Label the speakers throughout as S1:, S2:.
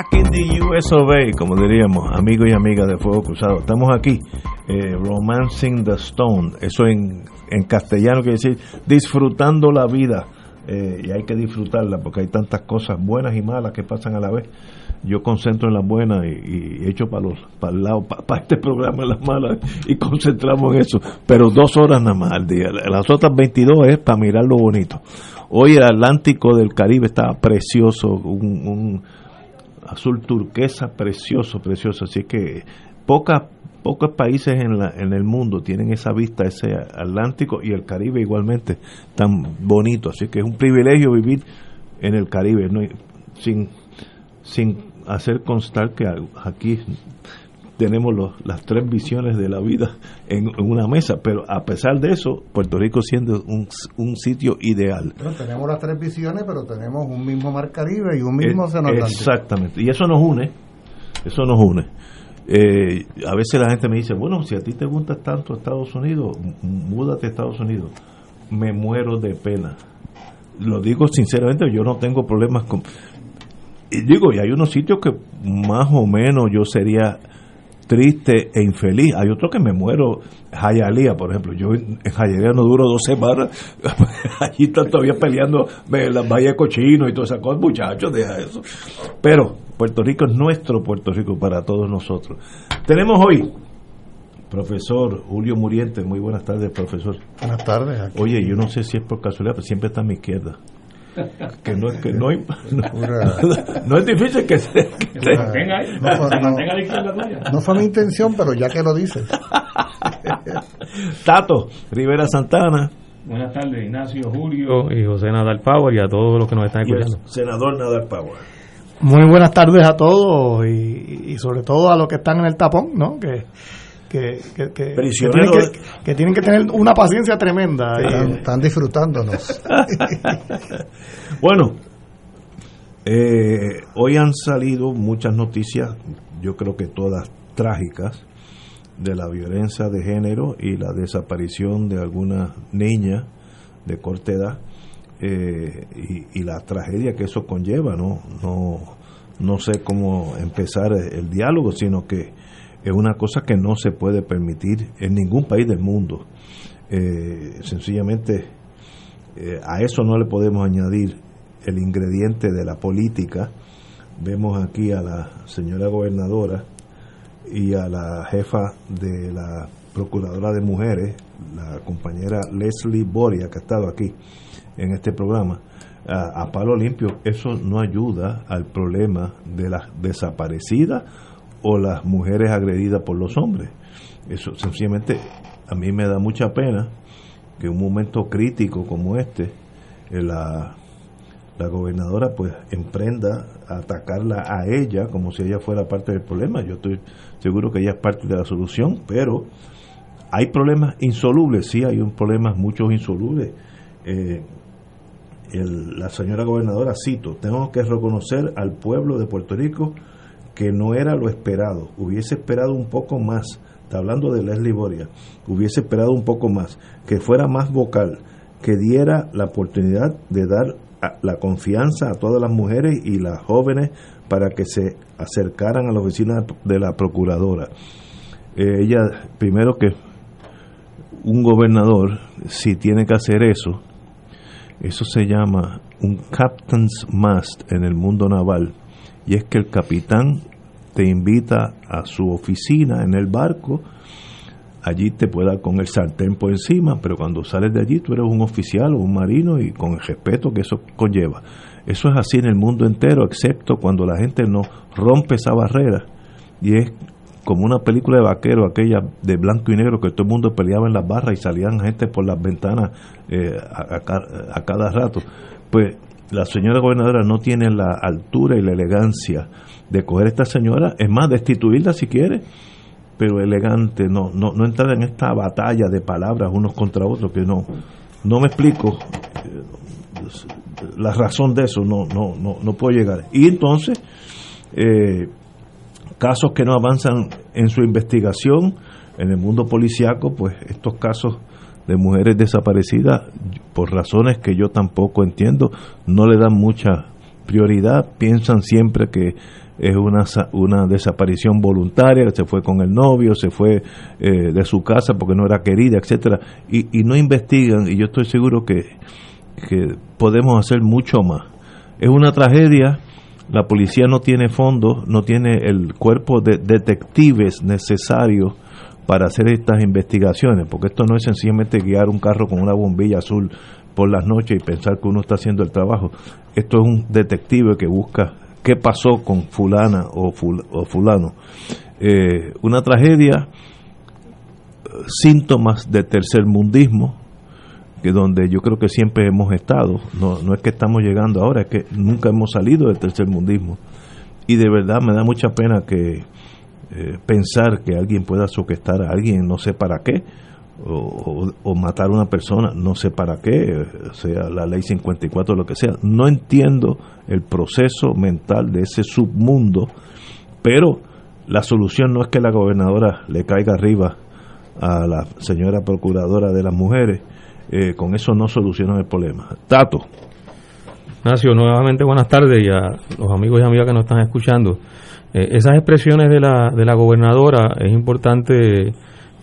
S1: Back in the US of como diríamos, amigos y amigas de Fuego Cruzado. Estamos aquí, eh, Romancing the Stone. Eso en, en castellano quiere decir disfrutando la vida. Eh, y hay que disfrutarla porque hay tantas cosas buenas y malas que pasan a la vez. Yo concentro en las buenas y, y echo para los para el lado, para, este programa en las malas y concentramos en eso. Pero dos horas nada más al día. Las otras 22 es para mirar lo bonito. Hoy el Atlántico del Caribe está precioso, un, un azul turquesa precioso, precioso. Así que pocas pocos países en, la, en el mundo tienen esa vista, ese Atlántico y el Caribe igualmente tan bonito. Así que es un privilegio vivir en el Caribe, ¿no? sin, sin hacer constar que aquí tenemos los, las tres visiones de la vida en, en, una mesa, pero a pesar de eso, Puerto Rico siendo un, un sitio ideal.
S2: Pero tenemos las tres visiones, pero tenemos un mismo mar Caribe y un mismo
S1: océano Atlántico. Exactamente, y eso nos une, eso nos une. Eh, a veces la gente me dice, bueno, si a ti te gusta tanto Estados Unidos, múdate a Estados Unidos. Me muero de pena. Lo digo sinceramente, yo no tengo problemas con... Y digo, y hay unos sitios que más o menos yo sería triste e infeliz. Hay otros que me muero. Jayalía, por ejemplo. Yo en Jayalía no duro dos semanas. Allí están todavía peleando las vallas cochino y todas esas cosas. Muchachos, deja eso. Pero Puerto Rico es nuestro Puerto Rico para todos nosotros. Tenemos hoy profesor Julio Muriente. Muy buenas tardes, profesor.
S2: Buenas tardes. Aquí.
S1: Oye, yo no sé si es por casualidad, pero siempre está a mi izquierda que no que no, hay, no, no, es difícil que se, que
S2: se mantenga ahí, no, fue, no, no, fue mi intención pero ya que lo dices.
S1: Tato Rivera Santana.
S3: Buenas tardes Ignacio Julio. Y José Nadal Power y a todos los que nos están escuchando.
S1: senador Nadal Power.
S2: Muy buenas tardes a todos y, y sobre todo a los que están en el tapón no que que, que, que, que, tienen que, que, tienen que tener una paciencia tremenda. Sí, están, están, disfrutándonos.
S1: bueno, eh, hoy han salido muchas noticias, yo creo que todas trágicas, de la violencia de género y la desaparición de algunas niñas de corta edad eh, y, y, la tragedia que eso conlleva. No, no, no sé cómo empezar el diálogo, sino que es una cosa que no se puede permitir en ningún país del mundo. Eh, sencillamente eh, a eso no le podemos añadir el ingrediente de la política. Vemos aquí a la señora gobernadora y a la jefa de la Procuradora de Mujeres, la compañera Leslie Boria, que ha estado aquí en este programa, a, a palo limpio. Eso no ayuda al problema de las desaparecidas o las mujeres agredidas por los hombres. Eso sencillamente a mí me da mucha pena que un momento crítico como este, eh, la, la gobernadora pues emprenda a atacarla a ella como si ella fuera parte del problema. Yo estoy seguro que ella es parte de la solución, pero hay problemas insolubles, sí, hay un problemas muchos insolubles. Eh, la señora gobernadora, cito, tengo que reconocer al pueblo de Puerto Rico que no era lo esperado. Hubiese esperado un poco más, está hablando de Leslie Boria, hubiese esperado un poco más, que fuera más vocal, que diera la oportunidad de dar la confianza a todas las mujeres y las jóvenes para que se acercaran a la oficina de la procuradora. Eh, ella, primero que un gobernador, si tiene que hacer eso, eso se llama un captain's mast en el mundo naval, y es que el capitán te invita a su oficina en el barco, allí te puede dar con el sartén por encima, pero cuando sales de allí tú eres un oficial o un marino y con el respeto que eso conlleva. Eso es así en el mundo entero, excepto cuando la gente no rompe esa barrera y es como una película de vaquero, aquella de blanco y negro, que todo el mundo peleaba en las barras y salían gente por las ventanas eh, a, a, a cada rato. Pues la señora gobernadora no tiene la altura y la elegancia de coger a esta señora, es más, destituirla si quiere, pero elegante, no, no, no entrar en esta batalla de palabras unos contra otros, que no, no me explico eh, la razón de eso, no, no, no, no puedo llegar. Y entonces, eh, casos que no avanzan en su investigación, en el mundo policiaco, pues estos casos de mujeres desaparecidas, por razones que yo tampoco entiendo, no le dan mucha prioridad, piensan siempre que es una, una desaparición voluntaria, se fue con el novio, se fue eh, de su casa porque no era querida, etcétera, y, y no investigan, y yo estoy seguro que, que podemos hacer mucho más. Es una tragedia, la policía no tiene fondos, no tiene el cuerpo de detectives necesario para hacer estas investigaciones, porque esto no es sencillamente guiar un carro con una bombilla azul por las noches y pensar que uno está haciendo el trabajo. Esto es un detective que busca qué pasó con fulana o, fulano. Eh, una tragedia, síntomas de tercermundismo, que donde yo creo que siempre hemos estado, no, no es que estamos llegando ahora, es que nunca hemos salido del tercermundismo. Y de verdad me da mucha pena que eh, pensar que alguien pueda suquestar a alguien, no sé para qué, o, matar a una persona, no sé para qué, sea la ley 54 o lo que sea. No entiendo el proceso mental de ese submundo, pero la solución no es que la gobernadora le caiga arriba a la señora procuradora de las mujeres, eh, con eso no soluciona el problema. Tato.
S3: Ignacio, nuevamente buenas tardes y a los amigos y amigas que nos están escuchando. Eh, esas expresiones de la, de la gobernadora es importante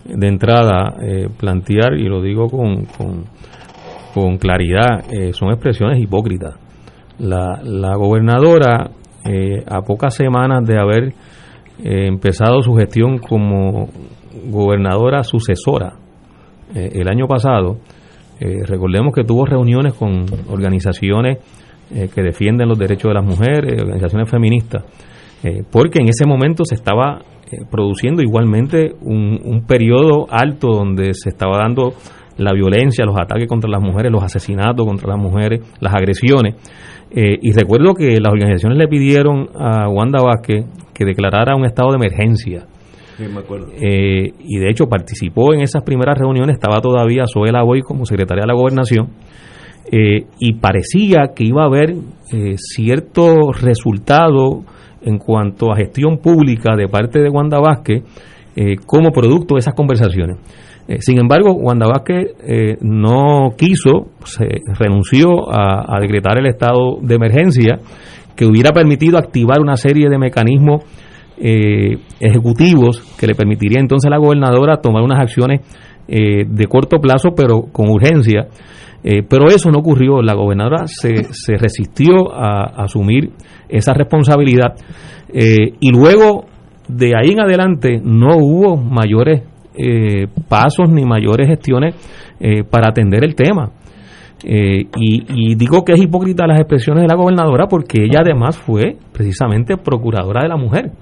S3: de entrada eh, plantear, y lo digo con, con, claridad, eh, son expresiones hipócritas. La, la gobernadora, a pocas semanas de haber empezado su gestión como gobernadora sucesora el año pasado, recordemos que tuvo reuniones con organizaciones que defienden los derechos de las mujeres, organizaciones feministas, eh, porque en ese momento se estaba eh, produciendo igualmente un, un periodo alto donde se estaba dando la violencia, los ataques contra las mujeres, los asesinatos contra las mujeres, las agresiones. Eh, y recuerdo que las organizaciones le pidieron a Wanda Vázquez que declarara un estado de emergencia.
S1: Sí, me acuerdo.
S3: y de hecho participó en esas primeras reuniones, estaba todavía Zoela Boy como secretaria de la gobernación, y parecía que iba a haber cierto resultado en cuanto a gestión pública de parte de Wanda Vázquez eh, como producto de esas conversaciones. Eh, sin embargo, Wanda Vázquez eh, no quiso, se renunció a, decretar el estado de emergencia que hubiera permitido activar una serie de mecanismos ejecutivos que le permitiría entonces a la gobernadora tomar unas acciones de corto plazo pero con urgencia. pero eso no ocurrió, la gobernadora se, se resistió a asumir esa responsabilidad. Eh, y luego, de ahí en adelante, no hubo mayores eh, pasos ni mayores gestiones eh, para atender el tema. y, digo que es hipócrita las expresiones de la gobernadora porque ella además fue precisamente procuradora de la mujer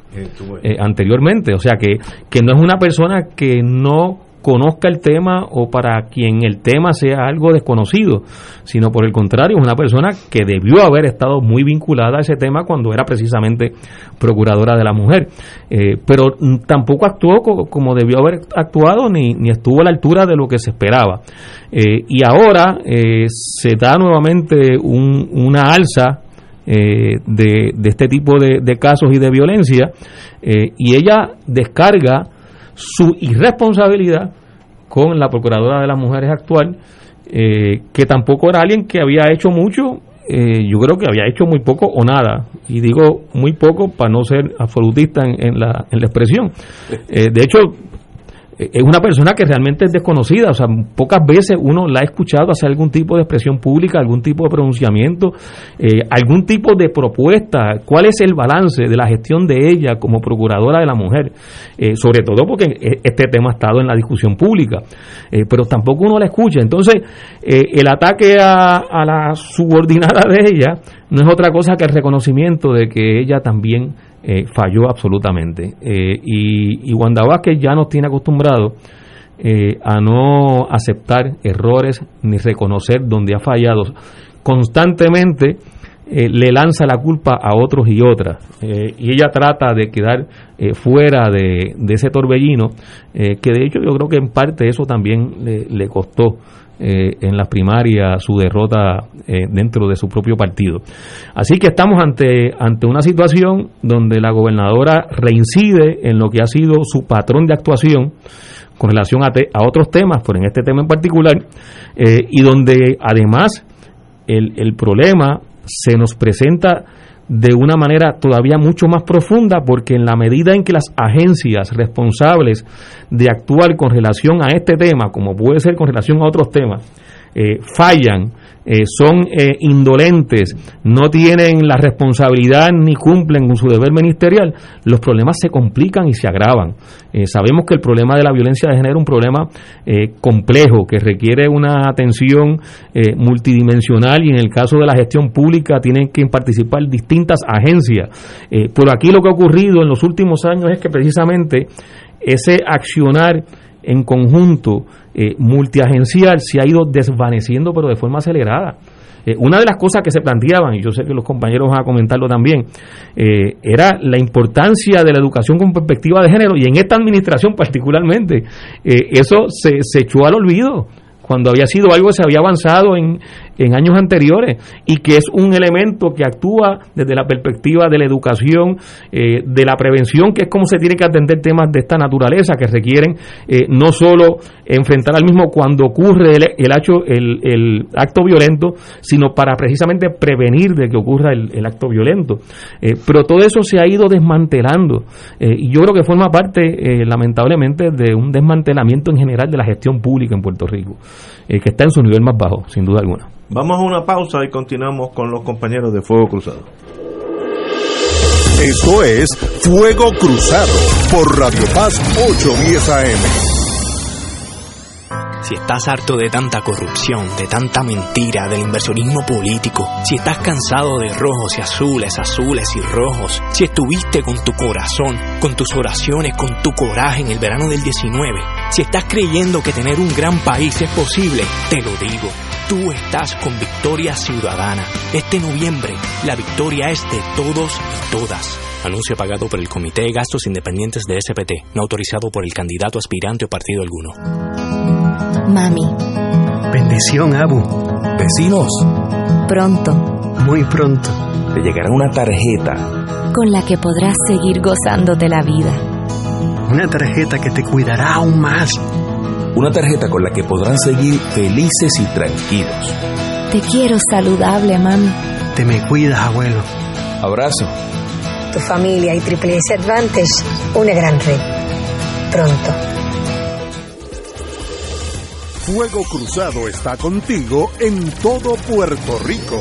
S3: anteriormente. O sea que, que no es una persona que no conozca el tema o para quien el tema sea algo desconocido, sino por el contrario, es una persona que debió haber estado muy vinculada a ese tema cuando era precisamente procuradora de la mujer. Eh, pero tampoco actuó como debió haber actuado ni, ni estuvo a la altura de lo que se esperaba. Eh, y ahora eh, se da nuevamente una alza de, de, este tipo de, casos y de violencia, y ella descarga su irresponsabilidad con la Procuradora de las Mujeres actual, eh, que tampoco era alguien que había hecho mucho, eh, yo creo que había hecho muy poco o nada, y digo muy poco para no ser absolutista en, la, en la expresión. Eh, de hecho, es una persona que realmente es desconocida, o sea, pocas veces uno la ha escuchado hacer algún tipo de expresión pública, algún tipo de pronunciamiento, eh, algún tipo de propuesta, cuál es el balance de la gestión de ella como procuradora de la mujer, eh, sobre todo porque e, este tema ha estado en la discusión pública, eh, pero tampoco uno la escucha. Entonces, el ataque a, a la subordinada de ella no es otra cosa que el reconocimiento de que ella también eh, falló absolutamente. Eh, y, y Wanda Vázquez ya nos tiene acostumbrados eh, a no aceptar errores ni reconocer donde ha fallado. Constantemente eh, le lanza la culpa a otros y otras. Y ella trata de quedar fuera de, ese torbellino, que de hecho yo creo que en parte eso también le, costó en las primarias su derrota dentro de su propio partido. Así que estamos ante, ante una situación donde la gobernadora reincide en lo que ha sido su patrón de actuación con relación a, a otros temas, pero en este tema en particular, y donde además el, el problema se nos presenta de una manera todavía mucho más profunda porque en la medida en que las agencias responsables de actuar con relación a este tema, como puede ser con relación a otros temas, eh, fallan eh, son eh, indolentes, no tienen la responsabilidad ni cumplen con su deber ministerial, los problemas se complican y se agravan. Sabemos que el problema de la violencia de género es un problema complejo que requiere una atención multidimensional y en el caso de la gestión pública tienen que participar distintas agencias. pero aquí lo que ha ocurrido en los últimos años es que precisamente ese accionar en conjunto eh, multiagencial se ha ido desvaneciendo, pero de forma acelerada. Eh, una de las cosas que se planteaban, y yo sé que los compañeros van a comentarlo también, eh, era la importancia de la educación con perspectiva de género, y en esta administración particularmente, eso se, se echó al olvido cuando había sido algo que se había avanzado en, en años anteriores y que es un elemento que actúa desde la perspectiva de la educación, eh, de la prevención, que es como se tiene que atender temas de esta naturaleza que requieren eh, no solo enfrentar al mismo cuando ocurre el, el, el, acto violento, sino para precisamente prevenir de que ocurra el, acto violento. Eh, pero todo eso se ha ido desmantelando y yo creo que forma parte, lamentablemente, de un desmantelamiento en general de la gestión pública en Puerto Rico, que está en su nivel más bajo, sin duda alguna.
S1: Vamos a una pausa y continuamos con los compañeros de Fuego Cruzado.
S4: Esto es Fuego Cruzado por Radio Paz 810 AM.
S5: Si estás harto de tanta corrupción, de tanta mentira, del inversionismo político, si estás cansado de rojos y azules, azules y rojos, si estuviste con tu corazón, con tus oraciones, con tu coraje en el verano del 19, si estás creyendo que tener un gran país es posible, te lo digo. Tú estás con Victoria Ciudadana. Este noviembre, la victoria es de todos y todas. Anuncio pagado por el Comité de Gastos Independientes de SPT, no autorizado por el candidato aspirante o partido alguno.
S6: Mami.
S7: Bendición, Abu.
S8: Vecinos.
S6: Pronto.
S7: Muy pronto.
S8: Te llegará una tarjeta.
S6: Con la que podrás seguir gozándote la vida.
S7: Una tarjeta que te cuidará aún más
S8: una tarjeta con la que podrán seguir felices y tranquilos.
S6: Te quiero saludable, mami.
S7: Te me cuidas, abuelo.
S8: Abrazo.
S9: Tu familia y Triple S Advantage, una gran red. Pronto.
S4: Fuego Cruzado está contigo en todo Puerto Rico.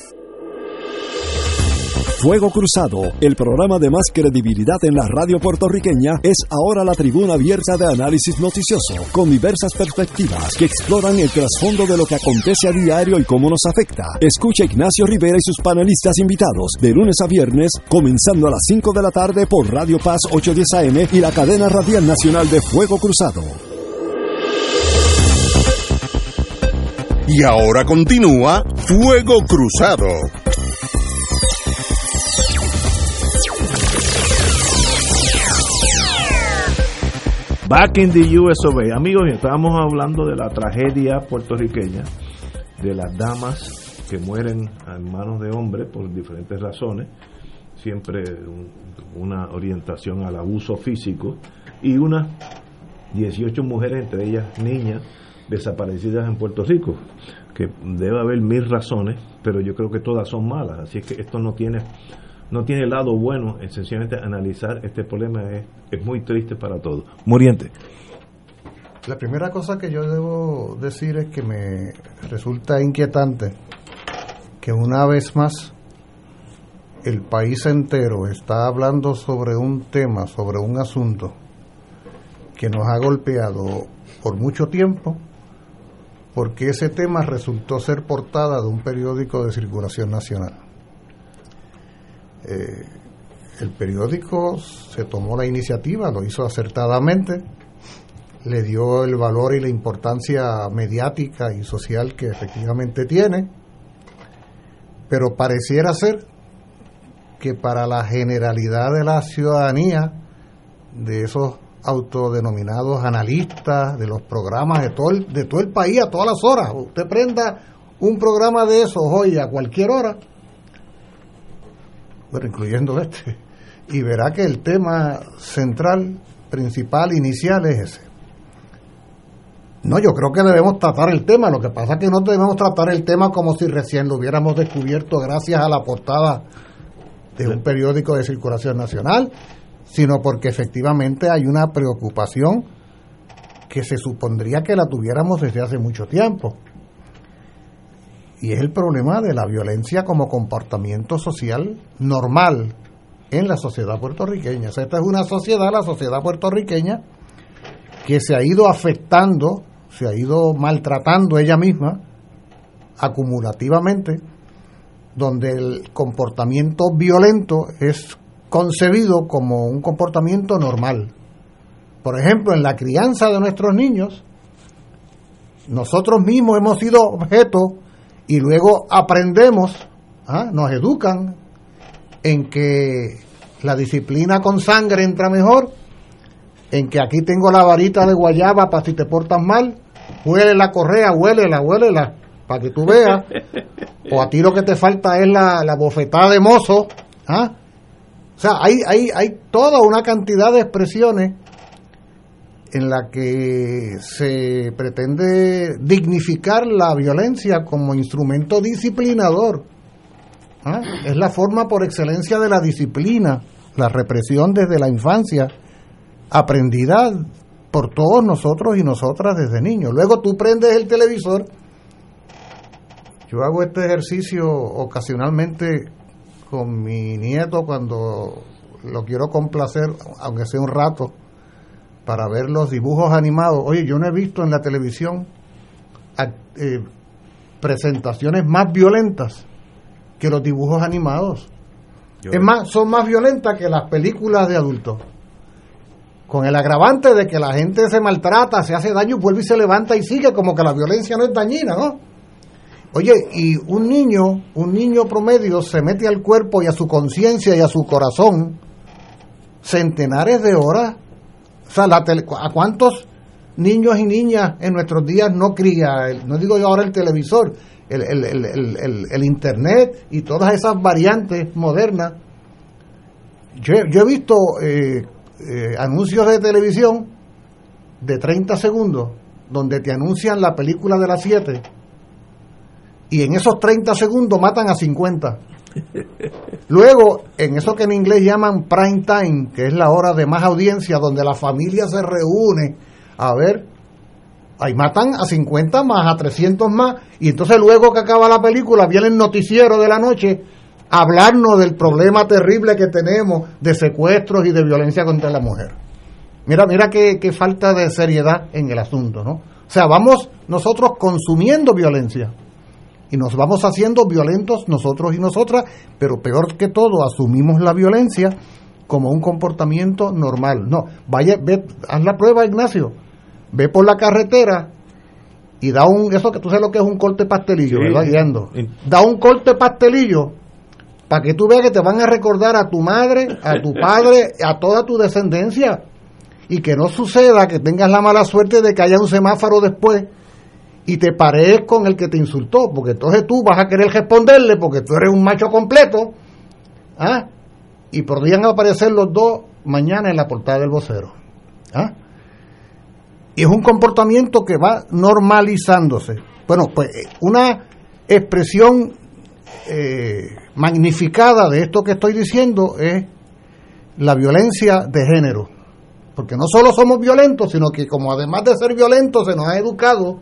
S4: Fuego Cruzado, el programa de más credibilidad en la radio puertorriqueña, es ahora la tribuna abierta de análisis noticioso, con diversas perspectivas que exploran el trasfondo de lo que acontece a diario y cómo nos afecta. Escucha Ignacio Rivera y sus panelistas invitados de lunes a viernes, comenzando a las 5 de la tarde por Radio Paz 810 AM y la cadena radial nacional de Fuego Cruzado. Y ahora continúa Fuego Cruzado.
S1: Back in the US Amigos, estábamos hablando de la tragedia puertorriqueña, de las damas que mueren en manos de hombres por diferentes razones, siempre una orientación al abuso físico, y unas 18 mujeres, entre ellas niñas, desaparecidas en Puerto Rico, que debe haber mil razones, pero yo creo que todas son malas, así es que esto no tiene no tiene lado bueno, esencialmente analizar este problema es, es muy triste para todos. Muriente.
S2: La primera cosa que yo debo decir es que me resulta inquietante que una vez más el país entero está hablando sobre un tema, sobre un asunto
S10: que nos ha golpeado por mucho tiempo, porque ese tema resultó ser portada de un periódico de circulación nacional. Eh, el periódico se tomó la iniciativa, lo hizo acertadamente, le dio el valor y la importancia mediática y social que efectivamente tiene, pero pareciera ser que para la generalidad de la ciudadanía, de esos autodenominados analistas, de los programas de todo el, de todo el país a todas las horas, usted prenda un programa de esos hoy a cualquier hora, bueno, incluyendo este, y verá que el tema central, principal, inicial es ese. No, yo creo que debemos tratar el tema, lo que pasa es que no debemos tratar el tema como si recién lo hubiéramos descubierto gracias a la portada de un periódico de circulación nacional, sino porque efectivamente hay una preocupación que se supondría que la tuviéramos desde hace mucho tiempo. Y es el problema de la violencia como comportamiento social normal en la sociedad puertorriqueña. esta es una sociedad, la sociedad puertorriqueña, que se ha ido afectando, se ha ido maltratando ella misma acumulativamente, donde el comportamiento violento es concebido como un comportamiento normal. Por ejemplo, en la crianza de nuestros niños, nosotros mismos hemos sido objeto y luego aprendemos, ¿ah? nos educan en que la disciplina con sangre entra mejor, en que aquí tengo la varita de guayaba para si te portas mal, huele la correa, huélela, huélela, para que tú veas, o a ti lo que te falta es la, la bofetada de mozo, ¿ah? O sea, hay, hay, hay toda una cantidad de expresiones en la que se pretende dignificar la violencia como instrumento disciplinador ¿Ah? Es la forma por excelencia de la disciplina, la represión desde la infancia, aprendida por todos nosotros y nosotras desde niños. Luego tú prendes el televisor. Yo hago este ejercicio ocasionalmente con mi nieto cuando lo quiero complacer, aunque sea un rato, para ver los dibujos animados. Oye, yo no he visto en la televisión eh, presentaciones más violentas que los dibujos animados. es más, son más violentas que las películas de adultos. Con el agravante de que la gente se maltrata, se hace daño, vuelve y se levanta y sigue, como que la violencia no es dañina, ¿no? Oye, y un niño, un niño promedio se mete al cuerpo y a su conciencia y a su corazón centenares de horas. O sea, ¿a cuántos niños y niñas en nuestros días no cría, no digo yo ahora el televisor, el, Internet y todas esas variantes modernas. Yo, he visto eh, eh, anuncios de televisión de 30 segundos donde te anuncian la película de las 7 y en esos 30 segundos matan a 50. Luego, en eso que en inglés llaman prime time, que es la hora de más audiencia, donde la familia se reúne a ver Ahí matan a 50 más, a 300 más, y entonces luego que acaba la película viene el noticiero de la noche a hablarnos del problema terrible que tenemos de secuestros y de violencia contra la mujer. Mira, mira qué, qué falta de seriedad en el asunto, ¿no? O sea, vamos nosotros consumiendo violencia y nos vamos haciendo violentos nosotros y nosotras, pero peor que todo, asumimos la violencia como un comportamiento normal. No, vaya, ve, haz la prueba, Ignacio ve por la carretera y da un, eso que tú sabes lo que es un corte pastelillo, ¿verdad? Guiando. Da un corte pastelillo para que tú veas que te van a recordar a tu madre, a tu padre, a toda tu descendencia. Y que no suceda que tengas la mala suerte de que haya un semáforo después y te parees con el que te insultó, porque entonces tú vas a querer responderle porque tú eres un macho completo. ¿ah? Y podrían aparecer los dos mañana en la portada del vocero. ¿ah? Y es un comportamiento que va normalizándose. Bueno, pues eh, una expresión eh, magnificada de esto que estoy diciendo es la violencia de género. Porque no solo somos violentos, sino que como además de ser violentos se nos ha educado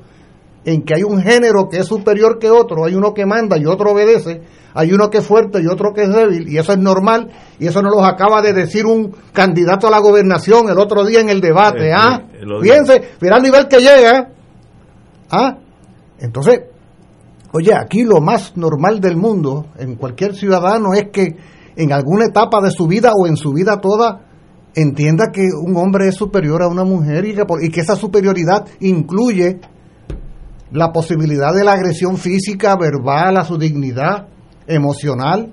S10: en que hay un género que es superior que otro, hay uno que manda y otro obedece, hay uno que es fuerte y otro que es débil, y eso es normal, y eso nos lo acaba de decir un candidato a la gobernación el otro día en el debate, ¿ah? Fíjense, mira el nivel que llega. ¿Ah? Entonces, oye, aquí lo más normal del mundo, en cualquier ciudadano, es que en alguna etapa de su vida o en su vida toda, entienda que un hombre es superior a una mujer y que, y que esa superioridad incluye la posibilidad de la agresión física, verbal, a su dignidad emocional,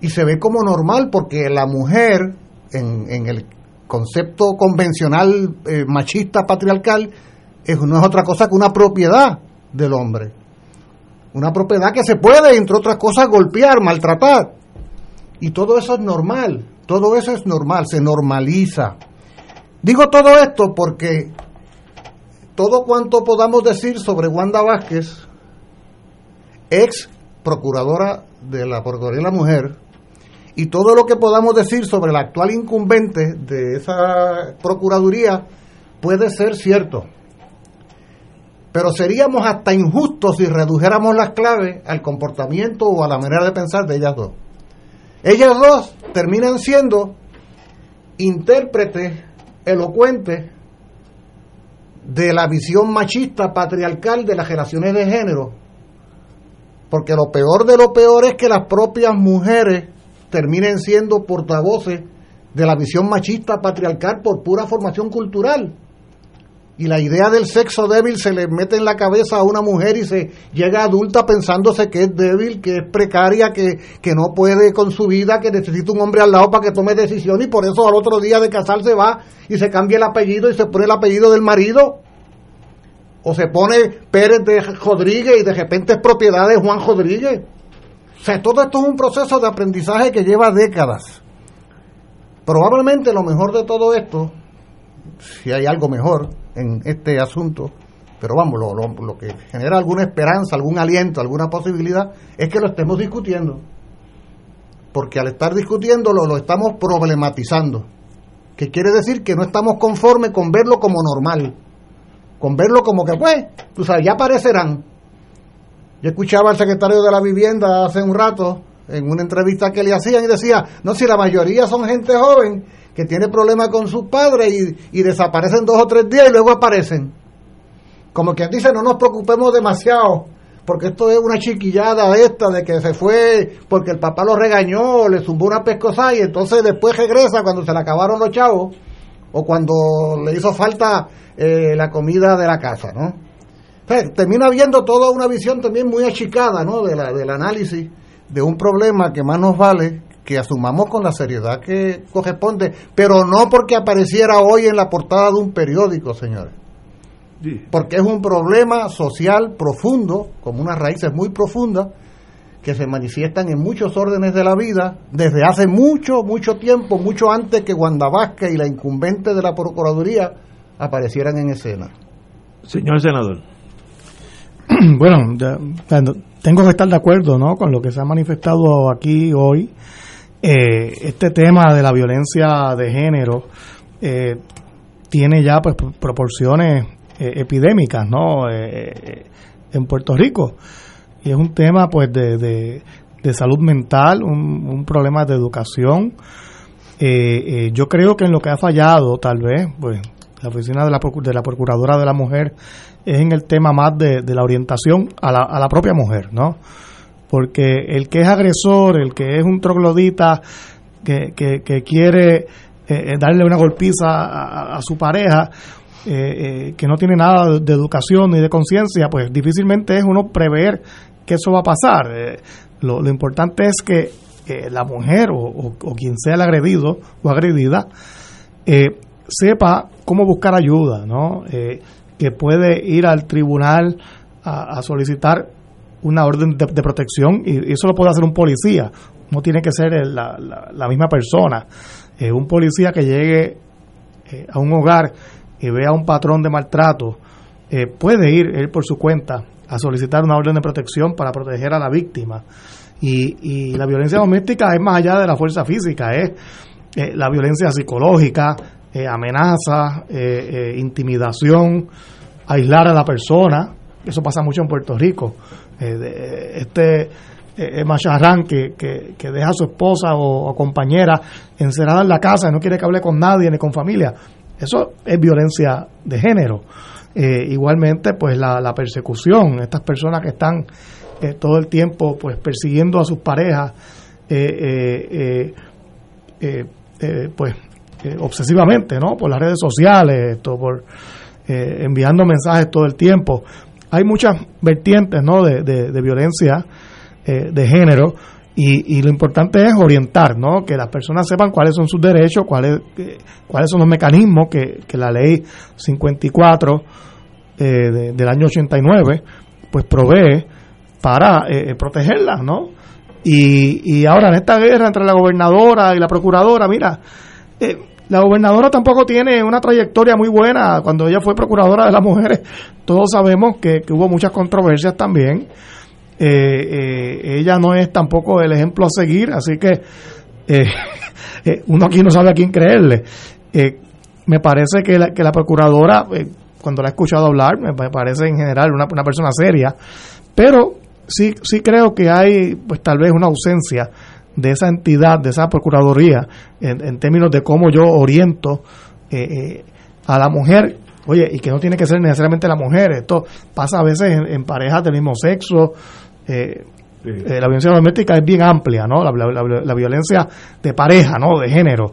S10: y se ve como normal porque la mujer, en, el concepto convencional eh, machista patriarcal, es, no es otra cosa que una propiedad del hombre. Una propiedad que se puede, entre otras cosas, golpear, maltratar. Y todo eso es normal, todo eso es normal, se normaliza. Digo todo esto porque todo cuanto podamos decir sobre Wanda Vázquez, ex procuradora de la Procuraduría de la Mujer, y todo lo que podamos decir sobre el actual incumbente de esa Procuraduría puede ser cierto. Pero seríamos hasta injustos si redujéramos las claves al comportamiento o a la manera de pensar de ellas dos. Ellas dos terminan siendo intérpretes elocuentes de la visión machista patriarcal de las relaciones de género. Porque lo peor de lo peor es que las propias mujeres terminen siendo portavoces de la visión machista patriarcal por pura formación cultural. Y la idea del sexo débil se le mete en la cabeza a una mujer y se llega adulta pensándose que es débil, que es precaria, que, que no puede con su vida, que necesita un hombre al lado para que tome decisiones y por eso al otro día de casarse va y se cambia el apellido y se pone el apellido del marido. O se pone Pérez de Rodríguez y de repente es propiedad de Juan Rodríguez. O sea, todo esto es un proceso de aprendizaje que lleva décadas. Probablemente lo mejor de todo esto, si hay algo mejor en este asunto, pero vamos, lo, lo, que genera alguna esperanza, algún aliento, alguna posibilidad, es que lo estemos discutiendo. Porque al estar discutiéndolo, lo estamos problematizando. Que quiere decir que no estamos conformes con verlo como normal. Con verlo como que, pues, tú sabes, ya aparecerán. Yo escuchaba al secretario de la vivienda hace un rato en una entrevista que le hacían y decía, no, si la mayoría son gente joven que tiene problemas con sus padres y, desaparecen dos o tres días y luego aparecen. Como quien dice, no nos preocupemos demasiado, porque esto es una chiquillada esta, de que se fue porque el papá lo regañó, le zumbó una pescosa y entonces después regresa cuando se le acabaron los chavos o cuando le hizo falta eh, la comida de la casa, ¿no? termina viendo toda una visión también muy achicada ¿no? de la, del análisis de un problema que más nos vale que asumamos con la seriedad que corresponde, pero no porque apareciera hoy en la portada de un periódico, señores. Porque es un problema social profundo, con unas raíces muy profundas, que se manifiestan en muchos órdenes de la vida desde hace mucho, mucho tiempo, mucho antes que Wanda y la incumbente de la Procuraduría aparecieran en escena.
S1: Señor senador.
S2: bueno, tengo que estar de acuerdo ¿no? con lo que se ha manifestado aquí hoy. Eh, este tema de la violencia de género eh, tiene ya pues proporciones eh, epidémicas ¿no? en Puerto Rico y es un tema pues de, de, salud mental, un, problema de educación. yo creo que en lo que ha fallado tal vez pues la oficina de la, de la Procuradora de la Mujer es en el tema más de, la orientación a la, a la, propia mujer, ¿no? Porque el que es agresor, el que es un troglodita, que, que, quiere eh, eh, darle una golpiza a, su pareja, eh, que no tiene nada de, educación ni de conciencia, pues difícilmente es uno prever que eso va a pasar. Lo, importante es que la mujer o, o, quien sea el agredido o agredida sepa cómo buscar ayuda, ¿no? que puede ir al tribunal a, solicitar una orden de, protección y, eso lo puede hacer un policía, no tiene que ser la, la, misma persona. Eh, un policía que llegue eh, a un hogar y vea un patrón de maltrato, eh, puede ir él por su cuenta a solicitar una orden de protección para proteger a la víctima. Y, y la violencia doméstica es más allá de la fuerza física, es la violencia psicológica, eh, amenaza, eh, eh, intimidación, aislar a la persona. Eso pasa mucho en Puerto Rico. Este macharrán que, que, deja a su esposa o, compañera encerrada en la casa y no quiere que hable con nadie ni con familia. Eso es violencia de género. Eh, igualmente, pues la, persecución, estas personas que están eh, todo el tiempo pues persiguiendo a sus parejas, eh, pues obsesivamente, ¿no? Por las redes sociales, esto, por enviando mensajes todo el tiempo. Hay muchas vertientes, ¿no? De, de, de violencia de género y, lo importante es orientar, ¿no? Que las personas sepan cuáles son sus derechos, cuáles, cuáles son los mecanismos que, la ley 54 eh, del año 89 pues provee para eh, eh, protegerlas, ¿no? Y, y ahora en esta guerra entre la gobernadora y la procuradora, mira, la gobernadora tampoco tiene una trayectoria muy buena. Cuando ella fue procuradora de las mujeres, todos sabemos que, hubo muchas controversias también. Eh, eh, ella no es tampoco el ejemplo a seguir, así que eh, uno aquí no sabe a quién creerle. me parece que la, que la procuradora, cuando la he escuchado hablar, me parece en general una, una persona seria, pero sí, sí creo que hay pues tal vez una ausencia de esa entidad, de esa procuraduría, en, términos de cómo yo oriento a la mujer Oye, y que no tiene que ser necesariamente la mujer, esto pasa a veces en parejas del mismo sexo, eh, eh, la violencia doméstica es bien amplia, ¿no? La, violencia de pareja, ¿no? De género.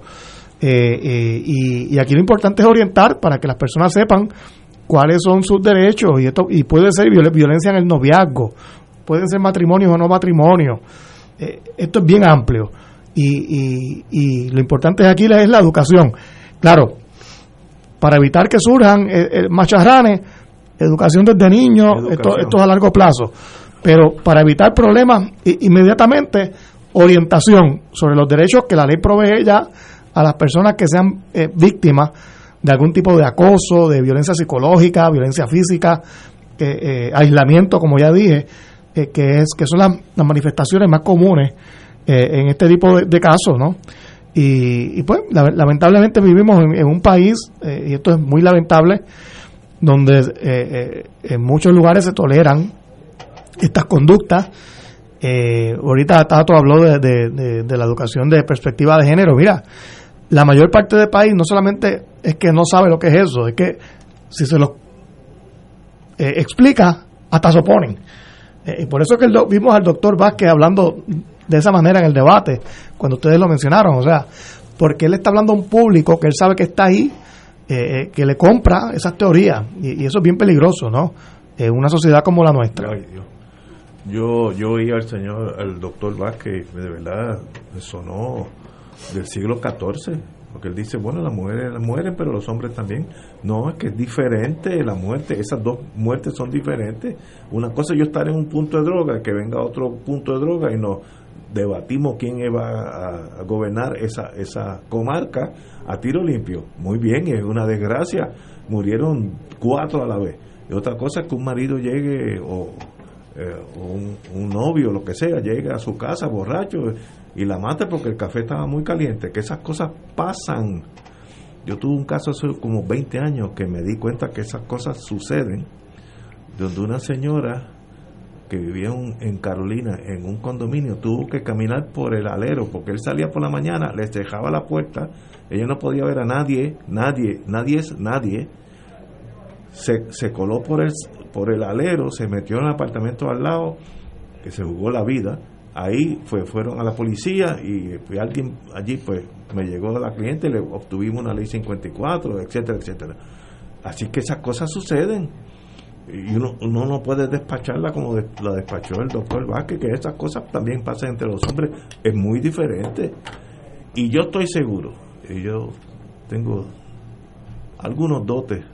S2: Eh, y, aquí lo importante es orientar para que las personas sepan cuáles son sus derechos y esto y puede ser violencia en el noviazgo, pueden ser matrimonios o no matrimonios. Esto es bien amplio. Y, y, lo importante aquí es la educación. Claro, para evitar que surjan macharranes, educación desde niños, esto, esto es a largo plazo. Pero para evitar problemas, inmediatamente orientación sobre los derechos que la ley provee ya a las personas que sean eh, víctimas de algún tipo de acoso, de violencia psicológica, violencia física, eh, eh, aislamiento, como ya dije, que es que son las, manifestaciones más comunes en este tipo de, casos, ¿no? Y, pues lamentablemente vivimos en, un país, y esto es muy lamentable, donde en muchos lugares se toleran estas conductas. Eh, ahorita Tato habló de, de, la educación de perspectiva de género. Mira, la mayor parte del país no solamente es que no sabe lo que es eso, es que si se lo eh, explica, hasta se oponen. Eh, y por eso es que vimos al doctor Vázquez hablando de esa manera en el debate, cuando ustedes lo mencionaron, o sea, porque él está hablando a un público que él sabe que está ahí, que le compra esas teorías, y, eso es bien peligroso, ¿no? En una sociedad como la nuestra.
S1: Yo, yo oí al señor, al doctor Vázquez, de verdad, me sonó del siglo XIV, porque él dice, bueno, las mujeres las mueren, pero los hombres también. No, es que es diferente la muerte, esas dos muertes son diferentes. Una cosa es yo estar en un punto de droga, que venga otro punto de droga y nos debatimos quién va a, gobernar esa, esa comarca a tiro limpio. Muy bien, es una desgracia, murieron cuatro a la vez. Y otra cosa es que un marido llegue o eh, un, un, novio, lo que sea, llega a su casa borracho y la mata porque el café estaba muy caliente, que esas cosas pasan. Yo tuve un caso hace como 20 años que me di cuenta que esas cosas suceden, donde una señora que vivía en Carolina en un condominio tuvo que caminar por el alero porque él salía por la mañana, les dejaba la puerta, ella no podía ver a nadie, nadie, nadie es nadie, se, se coló por el, por el alero, se metió en el apartamento al lado, que se jugó la vida. Ahí fue, fueron a la policía y alguien allí pues me llegó la cliente, le obtuvimos una ley 54, etcétera, etcétera. Así que esas cosas suceden y uno, uno no puede despacharla como la despachó el doctor Vázquez, que esas cosas también pasan entre los hombres, es muy diferente. Y yo estoy seguro, y yo tengo algunos dotes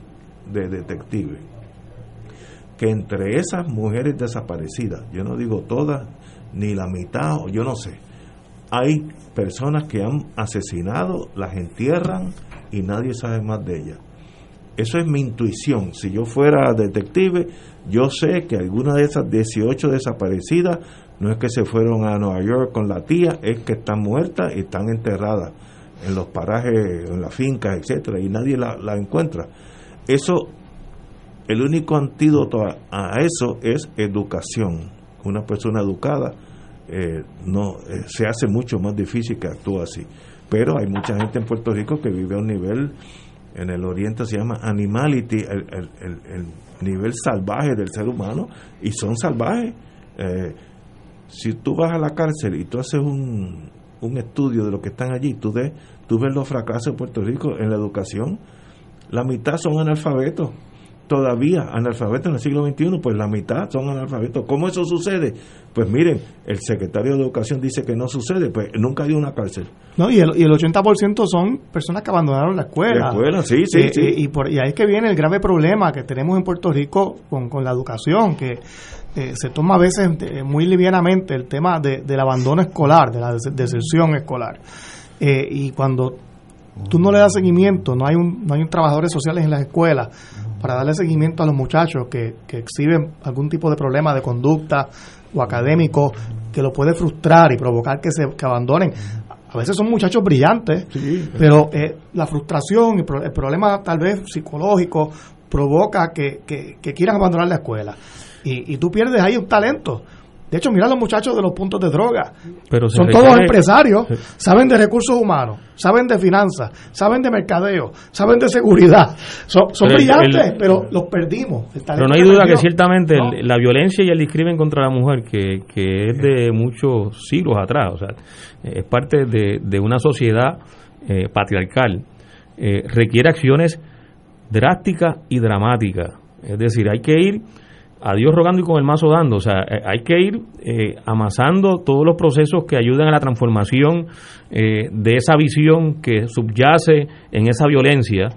S1: de detective, que entre esas mujeres desaparecidas, yo no digo todas, ni la mitad, o yo no sé, hay personas que han asesinado, las entierran y nadie sabe más de ellas. Eso es mi intuición. Si yo fuera detective, yo sé que alguna de esas 18 desaparecidas no es que se fueron a Nueva York con la tía, es que están muertas y están enterradas en los parajes, en las fincas, etcétera, y nadie la, la encuentra. Eso el único antídoto a, eso es educación. Una persona educada eh, no eh, se hace mucho más difícil que actúe así. Pero hay mucha gente en Puerto Rico que vive a un nivel en el oriente se llama animality, el, nivel salvaje del ser humano, y son salvajes. Eh, si tú vas a la cárcel y tú haces un, un estudio de lo que están allí, tú, ves, tú ves los fracasos de Puerto Rico en la educación, la mitad son analfabetos todavía analfabetos en el siglo XXI, pues la mitad son analfabetos. ¿Cómo eso sucede? Pues miren, el secretario de Educación dice que no sucede, pues nunca hay una cárcel.
S2: No, y el, y el 80% son personas que abandonaron la escuela.
S1: La escuela, sí, sí,
S2: eh,
S1: sí.
S2: Eh, y, por, y ahí es que viene el grave problema que tenemos en Puerto Rico con, con la educación, que eh, se toma a veces muy livianamente el tema de, del abandono escolar, de la deserción escolar. y cuando tú no le das seguimiento, no hay, un, no hay un trabajadores sociales en las escuelas para darle seguimiento a los muchachos que, que exhiben algún tipo de problema de conducta o académico que lo puede frustrar y provocar que se abandonen. A veces son muchachos brillantes, pero eh, la frustración y el problema tal vez psicológico provoca que, que, que quieran abandonar la escuela. Y, y tú pierdes ahí un talento. De hecho, mira los muchachos de los puntos de droga. Pero Son todos empresarios, saben de recursos humanos, saben de finanzas, saben de mercadeo, saben de seguridad. Son, brillantes, pero los perdimos.
S3: Pero no hay duda que ciertamente la violencia y el discrimen contra la mujer, que, que es de muchos siglos atrás, o sea, es parte de, de una sociedad eh, patriarcal, eh, requiere acciones drásticas y dramáticas. Es decir, hay que ir a Dios rogando y con el mazo dando. O sea, eh, hay que ir eh, amasando todos los procesos que ayudan a la transformación eh, de esa visión que subyace en esa violencia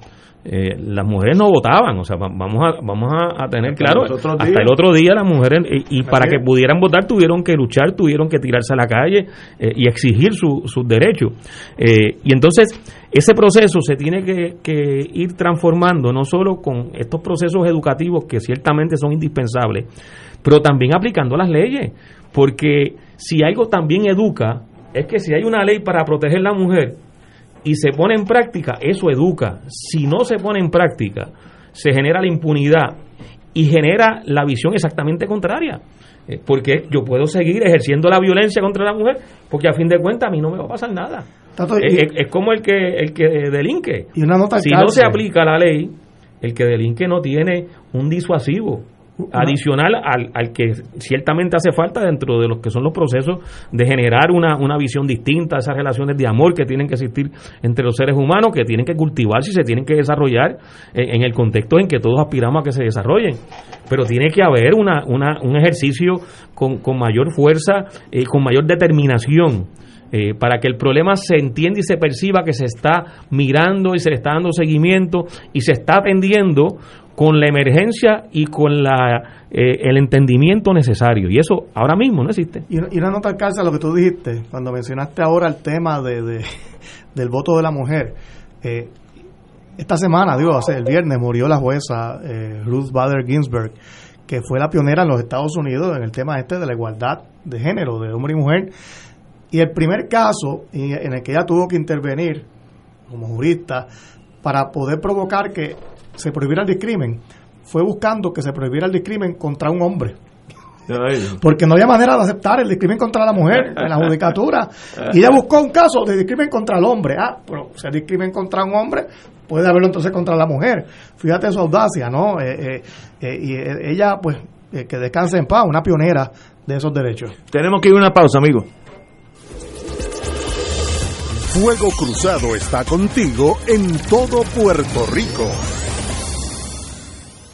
S3: eh, las mujeres no votaban, o sea, vamos a, vamos a, tener claro, hasta el otro día las mujeres, y, para que pudieran votar tuvieron que luchar, tuvieron que tirarse a la calle eh, y exigir sus derechos. Eh, y entonces, ese proceso se tiene que, que, ir transformando, no solo con estos procesos educativos que ciertamente son indispensables, pero también aplicando las leyes, porque si algo también educa, es que si hay una ley para proteger a la mujer, y se pone en práctica, eso educa. Si no se pone en práctica, se genera la impunidad y genera la visión exactamente contraria. Eh, porque yo puedo seguir ejerciendo la violencia contra la mujer, porque a fin de cuentas a mí no me va a pasar nada. es, como el que el que delinque.
S2: Y una nota
S3: si no se aplica la ley, el que delinque no tiene un disuasivo adicional al, al, que ciertamente hace falta dentro de los que son los procesos de generar una, una visión distinta, esas relaciones de amor que tienen que existir entre los seres humanos, que tienen que cultivarse y se tienen que desarrollar en, el contexto en que todos aspiramos a que se desarrollen. Pero tiene que haber una, una, un ejercicio con, con mayor fuerza y con mayor determinación. Eh, para que el problema se entienda y se perciba que se está mirando y se le está dando seguimiento y se está atendiendo con la emergencia y con la, eh, el entendimiento necesario. Y eso ahora mismo no existe.
S2: Y, una nota alcanza a lo que tú dijiste, cuando mencionaste ahora el tema de, del voto de la mujer. Eh, esta semana, digo, el viernes murió la jueza eh, Ruth Bader Ginsburg, que fue la pionera en los Estados Unidos en el tema este de la igualdad de género, de hombre y mujer. Y el primer caso en el que ella tuvo que intervenir como jurista para poder provocar que se prohibiera el discrimen, fue buscando que se prohibiera el discrimen contra un hombre. Porque no había manera de aceptar el discrimen contra la mujer en la judicatura. Y ella buscó un caso de discrimen contra el hombre. Ah, pero si hay discrimen contra un hombre, puede haberlo entonces contra la mujer. Fíjate su audacia, ¿no? Eh, eh, eh, y ella, pues, que descanse en paz, una pionera de esos derechos.
S1: Tenemos que ir a una pausa, amigo.
S4: Fuego Cruzado está contigo en todo Puerto Rico.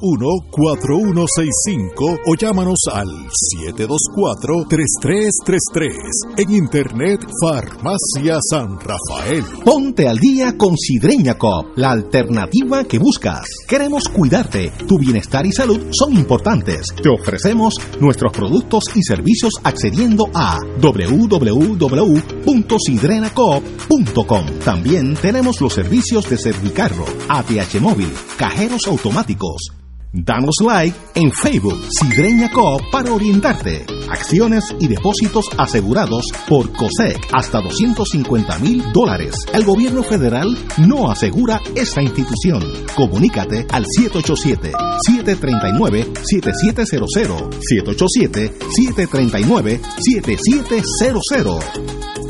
S4: 721-4165 o llámanos al 724-3333. En Internet, Farmacia San Rafael.
S11: Ponte al día con Sidreña Cop, la alternativa que buscas. Queremos cuidarte. Tu bienestar y salud son importantes. Te ofrecemos nuestros productos y servicios accediendo a www.sidrenacop.com. También tenemos los servicios de Servicarro, ATH Móvil, cajeros automáticos. Danos like en Facebook Sidreña Coop para orientarte. Acciones y depósitos asegurados por COSEC hasta 250 mil dólares. El gobierno federal no asegura esta institución. Comunícate al 787-739-7700. 787-739-7700.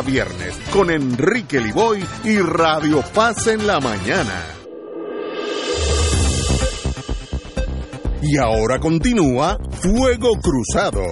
S4: viernes con Enrique Liboy y Radio Paz en la mañana. Y ahora continúa Fuego Cruzado.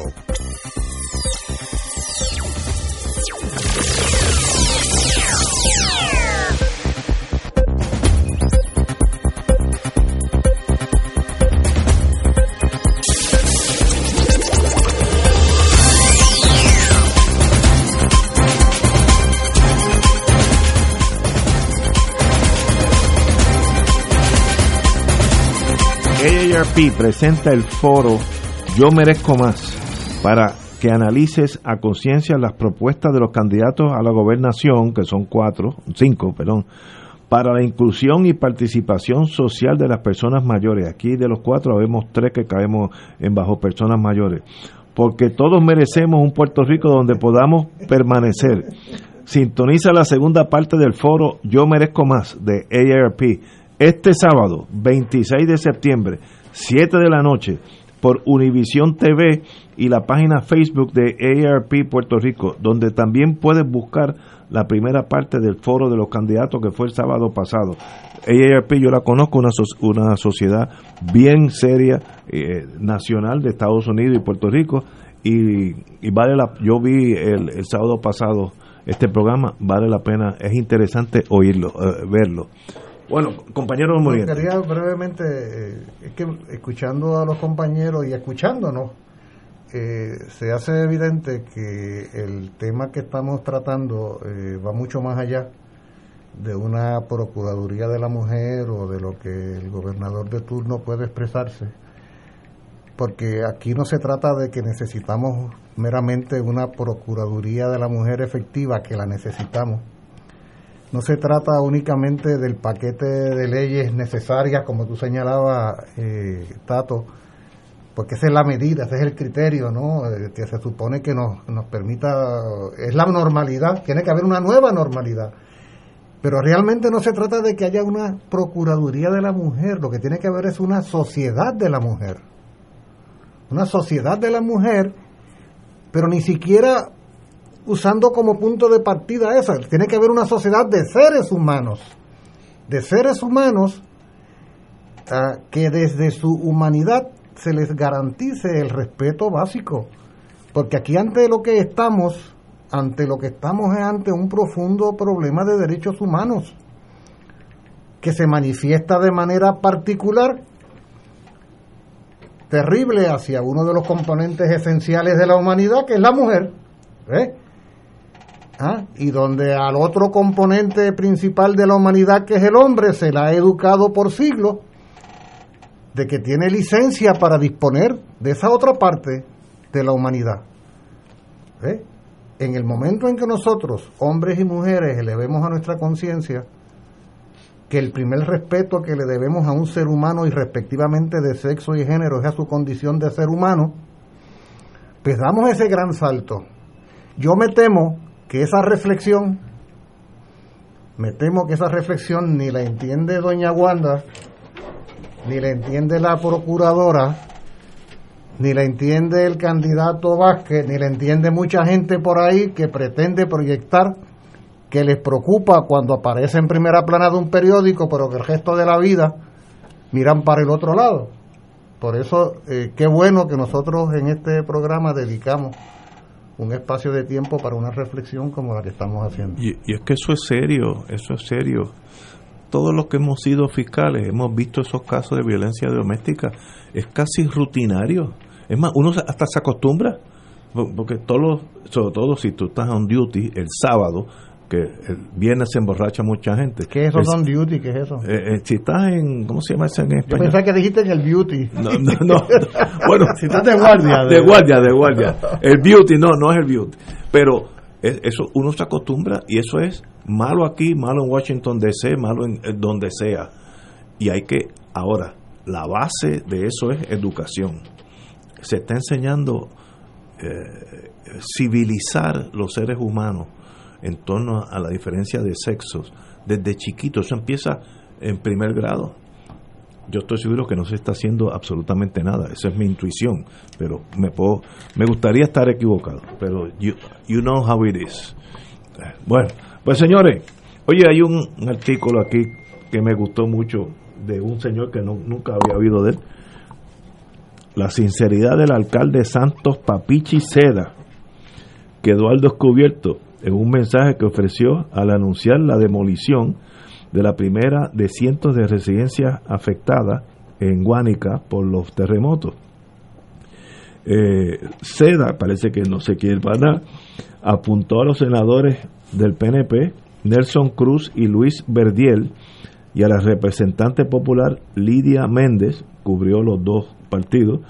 S1: AARP presenta el foro Yo Merezco Más para que analices a conciencia las propuestas de los candidatos a la gobernación, que son cuatro, cinco, perdón, para la inclusión y participación social de las personas mayores. Aquí de los cuatro vemos tres que caemos en bajo personas mayores, porque todos merecemos un Puerto Rico donde podamos permanecer. Sintoniza la segunda parte del foro Yo Merezco Más de AARP este sábado, 26 de septiembre, 7 de la noche, por Univisión TV y la página Facebook de ARP Puerto Rico, donde también puedes buscar la primera parte del foro de los candidatos que fue el sábado pasado. AARP yo la conozco, una, una sociedad bien seria, eh, nacional de Estados Unidos y Puerto Rico, y, vale la, yo vi el, el, sábado pasado este programa, vale la pena, es interesante oírlo, eh, verlo. Bueno, compañero Muriel.
S10: Quería brevemente, eh, es que escuchando a los compañeros y escuchándonos, eh, se hace evidente que el tema que estamos tratando eh, va mucho más allá de una Procuraduría de la Mujer o de lo que el gobernador de turno puede expresarse, porque aquí no se trata de que necesitamos meramente una Procuraduría de la Mujer efectiva, que la necesitamos, no se trata únicamente del paquete de leyes necesarias, como tú señalabas, eh, Tato, porque esa es la medida, ese es el criterio, ¿no? Eh, que se supone que nos, nos permita, es la normalidad, tiene que haber una nueva normalidad. Pero realmente no se trata de que haya una Procuraduría de la Mujer, lo que tiene que haber es una sociedad de la mujer. Una sociedad de la mujer, pero ni siquiera usando como punto de partida esa. Tiene que haber una sociedad de seres humanos, de seres humanos ah, que desde su humanidad se les garantice el respeto básico. Porque aquí ante lo que estamos, ante lo que estamos es ante un profundo problema de derechos humanos que se manifiesta de manera particular terrible hacia uno de los componentes esenciales de la humanidad, que es la mujer. ¿eh? ¿Ah? y donde al otro componente principal de la humanidad, que es el hombre, se la ha educado por siglos, de que tiene licencia para disponer de esa otra parte de la humanidad. ¿Eh? En el momento en que nosotros, hombres y mujeres, elevemos a nuestra conciencia que el primer respeto que le debemos a un ser humano y respectivamente de sexo y género es a su condición de ser humano, pues damos ese gran salto. Yo me temo que esa reflexión, me temo que esa reflexión ni la entiende doña Wanda, ni la entiende la procuradora, ni la entiende el candidato Vázquez, ni la entiende mucha gente por ahí que pretende proyectar que les preocupa cuando aparece en primera plana de un periódico, pero que el resto de la vida miran para el otro lado. Por eso, eh, qué bueno que nosotros en este programa dedicamos un espacio de tiempo para una reflexión como la que estamos haciendo.
S1: Y, es que eso es serio, eso es serio. Todos los que hemos sido fiscales hemos visto esos casos de violencia doméstica, es casi rutinario. Es más, uno hasta se acostumbra, porque todos, sobre todo si tú estás on duty el sábado, que el viernes se emborracha mucha gente.
S10: ¿Qué es eso, on duty? ¿Qué es eso?
S1: Eh, eh, si estás en, ¿cómo se llama eso en español?
S10: Yo pensaba que dijiste en el beauty.
S1: No, no, no. bueno.
S10: si estás de guardia.
S1: De, guardia, de guardia. El beauty, no, no es el beauty. Pero eso uno se acostumbra y eso es malo aquí, malo en Washington DC, malo en, en donde sea. Y hay que, ahora, la base de eso es educación. Se está enseñando eh, civilizar los seres humanos en torno a la diferencia de sexos desde chiquito. Eso empieza en primer grado. Yo estoy seguro que no se está haciendo absolutamente nada. Esa es mi intuición, pero me puedo, me gustaría estar equivocado. Pero you, you know how it is. Bueno, pues señores, oye, hay un, artículo aquí que me gustó mucho de un señor que no, nunca había oído de él. La sinceridad del alcalde Santos Papichi Seda quedó al descubierto en un mensaje que ofreció al anunciar la demolición de la primera de cientos de residencias afectadas en Guánica por los terremotos. Eh, Seda, parece que no se quiere para apuntó a los senadores del PNP, Nelson Cruz y Luis Verdiel, y a la representante popular Lidia Méndez, cubrió los dos partidos,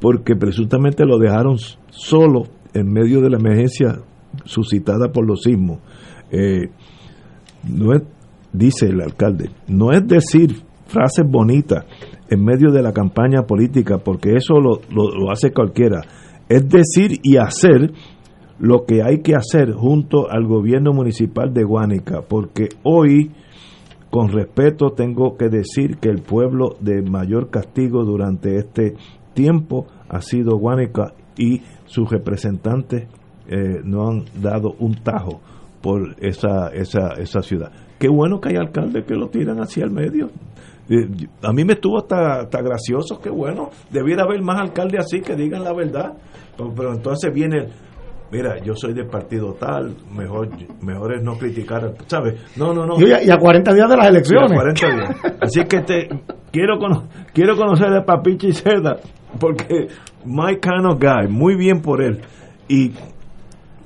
S1: porque presuntamente lo dejaron solo en medio de la emergencia suscitada por los sismos. Eh, no es, dice el alcalde, no es decir frases bonitas en medio de la campaña política, porque eso lo, lo, lo hace cualquiera, es decir y hacer lo que hay que hacer junto al gobierno municipal de Guánica, porque hoy, con respeto, tengo que decir que el pueblo de mayor castigo durante este tiempo ha sido Guánica y sus representantes eh, no han dado un tajo por esa, esa, esa ciudad. Qué bueno que hay alcaldes que lo tiran hacia el medio. Eh, a mí me estuvo hasta, hasta gracioso, qué bueno. Debiera haber más alcaldes así que digan la verdad. Pero, pero entonces viene, mira, yo soy del partido tal, mejor mejor es no criticar, ¿sabes? No, no, no.
S10: Y a, y a 40 días de las elecciones.
S1: Y a 40 días. Así que te quiero cono quiero conocer a Papichi Cerda porque my kind of guy, muy bien por él. Y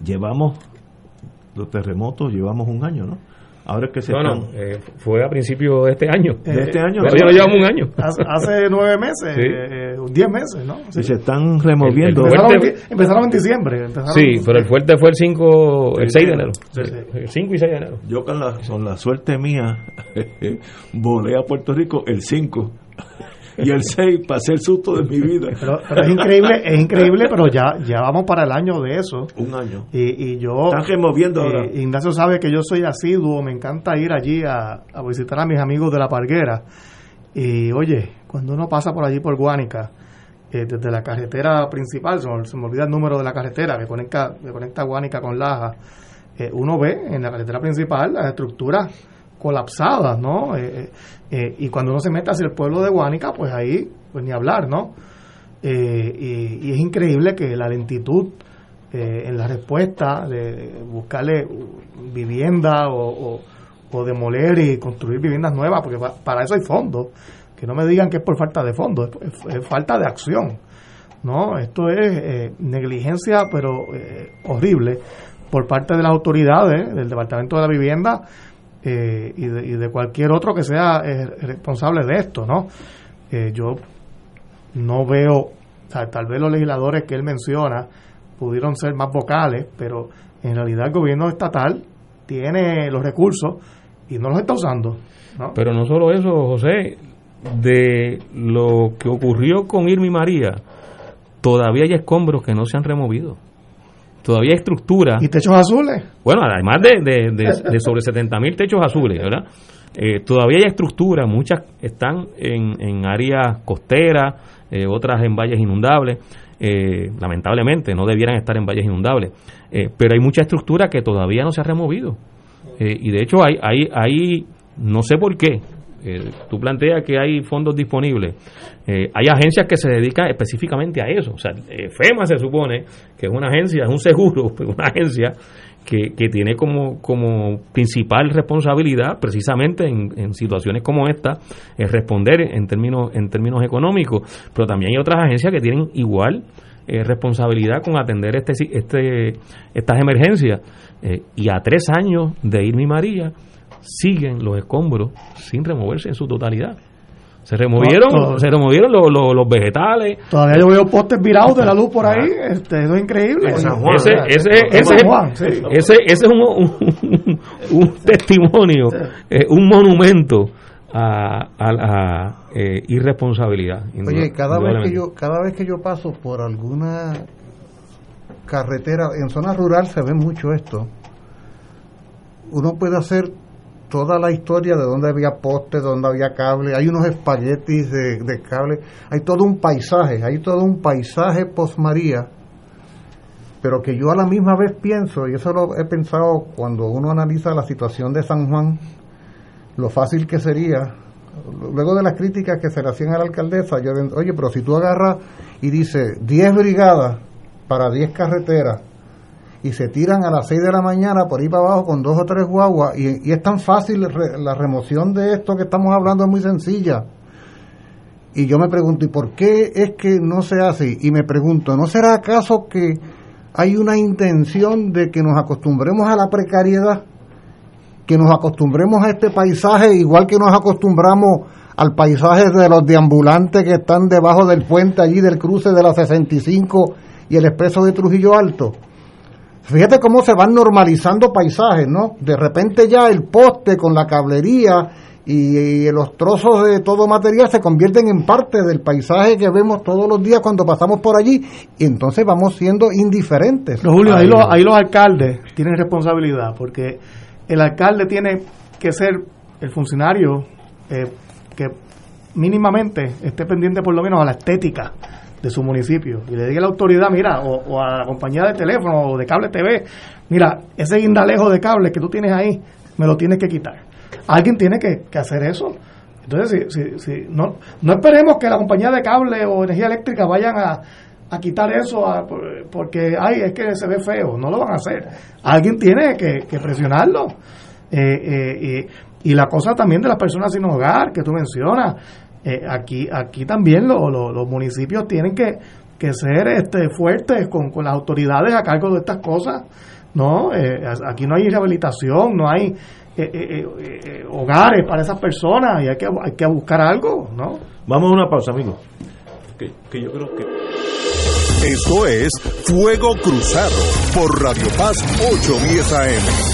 S1: llevamos los terremotos, llevamos un año, ¿no? Ahora es que se
S3: no,
S1: están...
S3: no, eh, fue a principio de este año.
S1: De este año.
S3: Todavía no llevamos un año.
S10: Hace, hace nueve meses,
S3: Sí.
S10: eh, diez meses, ¿no?
S1: Y se están removiendo.
S3: El- el
S10: Empezaron,
S3: fuerte-
S10: en- empezaron en diciembre. empezaron-
S3: Sí, pero el fuerte fue el 5, el 6 de enero.
S10: Sí, sí.
S3: El 5 y 6 de enero.
S1: Yo con la, con la suerte mía volé a Puerto Rico el 5 y el 6 pasé el susto de mi vida.
S10: Pero, pero es increíble, es increíble, pero ya, ya vamos para el año de eso.
S1: Un año.
S10: Y, y yo.
S1: Están removiendo
S10: eh,
S1: ahora.
S10: Ignacio sabe que yo soy asiduo, me encanta ir allí a, a visitar a mis amigos de la Parguera. Y oye, cuando uno pasa por allí por Guánica, eh, desde la carretera principal, se me, se me olvida el número de la carretera que conecta, que conecta Guánica con Laja, eh, uno ve en la carretera principal las estructuras colapsadas, ¿no? Eh, eh, eh, y cuando uno se mete hacia el pueblo de Guánica, pues ahí, pues ni hablar, ¿no? Y, es increíble que la lentitud en la respuesta de buscarle vivienda o, o- demoler y construir viviendas nuevas, porque pa- para eso hay fondos. Que no me digan que es por falta de fondos, es, es- falta de acción. ¿no? Esto es negligencia, pero horrible,
S2: por parte de las autoridades, del Departamento de la Vivienda eh, y, de, cualquier otro que sea eh, responsable de esto, ¿no? Eh, yo no veo, tal vez los legisladores que él menciona pudieron ser más vocales, pero en realidad el gobierno estatal tiene los recursos y no los está usando.
S3: Pero no solo eso, José, de lo que ocurrió con Irma y María, todavía hay escombros que no se han removido. Todavía hay estructura.
S2: ¿Y techos azules?
S3: Bueno, además de, de, sobre 70 mil techos azules, ¿verdad? Eh, todavía hay estructura, muchas están en, en áreas costeras, eh, otras en valles inundables. Eh, lamentablemente no debieran estar en valles inundables, pero hay mucha estructura que todavía no se ha removido. y de hecho hay, hay, hay, no sé por qué, eh, tú planteas que hay fondos disponibles. Eh, hay agencias que se dedican específicamente a eso. O sea, eh, FEMA se supone que es una agencia, es un seguro, una agencia que, que tiene como, como principal responsabilidad, precisamente en, situaciones como esta, es responder en términos, en términos económicos. Pero también hay otras agencias que tienen igual responsabilidad con atender este, este, estas emergencias. y a tres años de Irma María, siguen los escombros sin removerse en su totalidad. Se removieron, se removieron los, los, vegetales.
S2: Todavía yo veo postes virados de la luz por ahí. Este, eso es increíble. ese,
S3: ese, ese, ese, es un, un, testimonio, eh, un monumento a, a la eh, irresponsabilidad.
S10: Oye, cada vez que yo cada vez que yo paso por alguna carretera en zona rural se ve mucho esto. Uno puede hacer toda la historia de dónde había postes, dónde había cable, hay unos espaguetis de, de cable, hay todo un paisaje, hay todo un paisaje post María, pero que yo a la misma vez pienso, y eso lo he pensado cuando uno analiza la situación de San Juan, lo fácil que sería, luego de las críticas que se le hacían a la alcaldesa, yo oye, pero si tú agarras y dices 10 brigadas para 10 carreteras, y se tiran a las 6 de la mañana por ahí para abajo con dos o tres guaguas y, es tan fácil la remoción de esto que estamos hablando es muy sencilla. Y yo me pregunto, ¿y por qué es que no se hace? Y me pregunto, ¿no será acaso que hay una intención de que nos acostumbremos a la precariedad? Que nos acostumbremos a este paisaje igual que nos acostumbramos al paisaje de los deambulantes que están debajo del puente allí del cruce de la 65 y el expreso de Trujillo Alto Fíjate cómo se van normalizando paisajes, ¿no? De repente ya el poste con la cablería y, los trozos de todo material se convierten en parte del paisaje que vemos todos los días cuando pasamos por allí y entonces vamos siendo indiferentes.
S2: Pero Julio, ahí, los, ahí los alcaldes tienen responsabilidad porque el alcalde tiene que ser el funcionario eh, que mínimamente esté pendiente por lo menos a la estética de su municipio y le diga a la autoridad, mira, o, a la compañía de teléfono o de cable TV, mira, ese guindalejo de cable que tú tienes ahí, me lo tienes que quitar. Alguien tiene que, hacer eso. Entonces, si, si, no, no esperemos que la compañía de cable o energía eléctrica vayan a, a quitar eso porque, ay, es que se ve feo. No lo van a hacer. Alguien tiene que, presionarlo. Eh, eh, y la cosa también de las personas sin hogar que tú mencionas. Eh, aquí aquí también los municipios tienen que, que ser este fuertes con, con, las autoridades a cargo de estas cosas no eh, aquí no hay rehabilitación no hay eh, hogares para esas personas y hay que hay que buscar algo no
S1: vamos a una pausa amigos que, que yo creo que
S4: esto es Fuego Cruzado por Radio Paz 810 AM.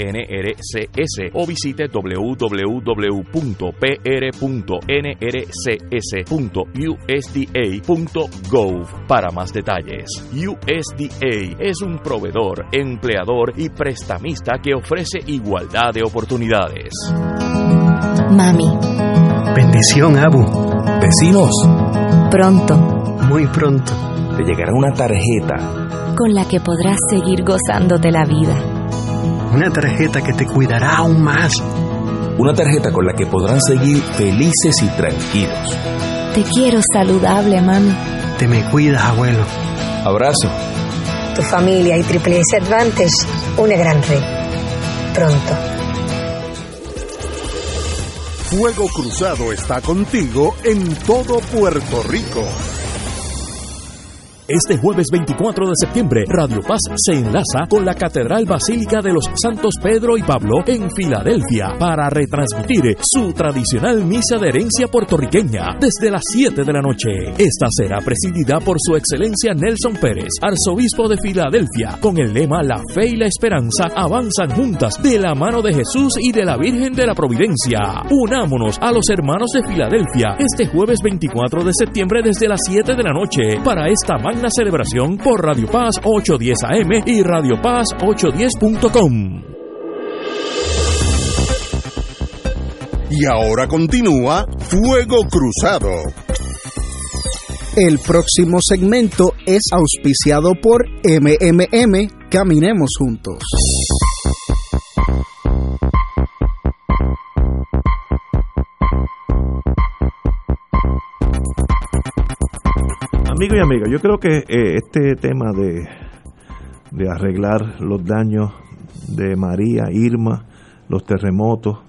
S12: NRCS o visite www.pr.nrcs.usda.gov para más detalles. USDA es un proveedor, empleador y prestamista que ofrece igualdad de oportunidades.
S6: Mami.
S7: Bendición, Abu.
S8: Vecinos.
S6: Pronto.
S7: Muy pronto.
S8: Te llegará una tarjeta
S6: con la que podrás seguir gozándote la vida.
S7: Una tarjeta que te cuidará aún más.
S8: Una tarjeta con la que podrán seguir felices y tranquilos.
S6: Te quiero saludable, mami.
S7: Te me cuidas, abuelo.
S8: Abrazo.
S9: Tu familia y Triple S Advantage, una gran red. Pronto.
S4: Fuego Cruzado está contigo en todo Puerto Rico.
S12: Este jueves 24 de septiembre, Radio Paz se enlaza con la Catedral Basílica de los Santos Pedro y Pablo en Filadelfia para retransmitir su tradicional misa de herencia puertorriqueña desde las 7 de la noche. Esta será presidida por su excelencia Nelson Pérez, arzobispo de Filadelfia, con el lema La fe y la esperanza avanzan juntas de la mano de Jesús y de la Virgen de la Providencia. Unámonos a los hermanos de Filadelfia este jueves 24 de septiembre desde las 7 de la noche para esta magna celebración por Radio Paz 810 AM y Radio Paz 810.com.
S4: Y ahora continúa Fuego Cruzado.
S13: El próximo segmento es auspiciado por MMM Caminemos Juntos.
S1: Amigo y amiga, yo creo que eh, este tema de, de arreglar los daños de María, Irma, los terremotos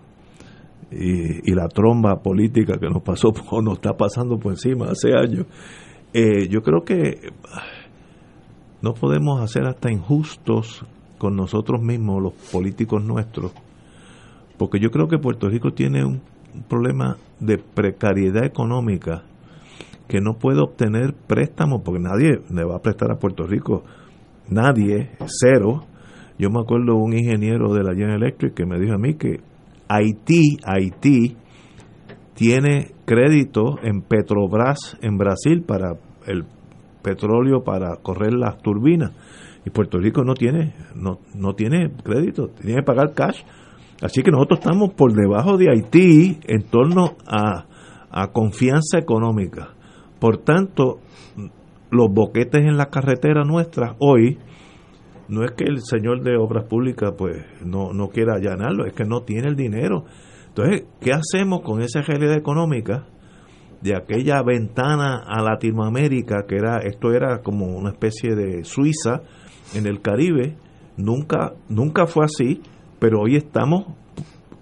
S1: y, y, la tromba política que nos pasó o nos está pasando por encima hace años, eh, yo creo que no podemos hacer hasta injustos con nosotros mismos, los políticos nuestros, porque yo creo que Puerto Rico tiene un problema de precariedad económica que no puede obtener préstamos porque nadie le va a prestar a Puerto Rico, nadie, cero. Yo me acuerdo un ingeniero de la General Electric que me dijo a mí que Haití, Haití tiene crédito en Petrobras en Brasil para el petróleo para correr las turbinas y Puerto Rico no tiene no, no tiene crédito, tiene que pagar cash. Así que nosotros estamos por debajo de Haití en torno a, a confianza económica. Por tanto, los boquetes en la carretera nuestra hoy, no es que el señor de obras públicas pues no, no quiera allanarlo, es que no tiene el dinero. Entonces, ¿qué hacemos con esa realidad económica de aquella ventana a Latinoamérica que era, esto era como una especie de Suiza en el Caribe? Nunca, nunca fue así, pero hoy estamos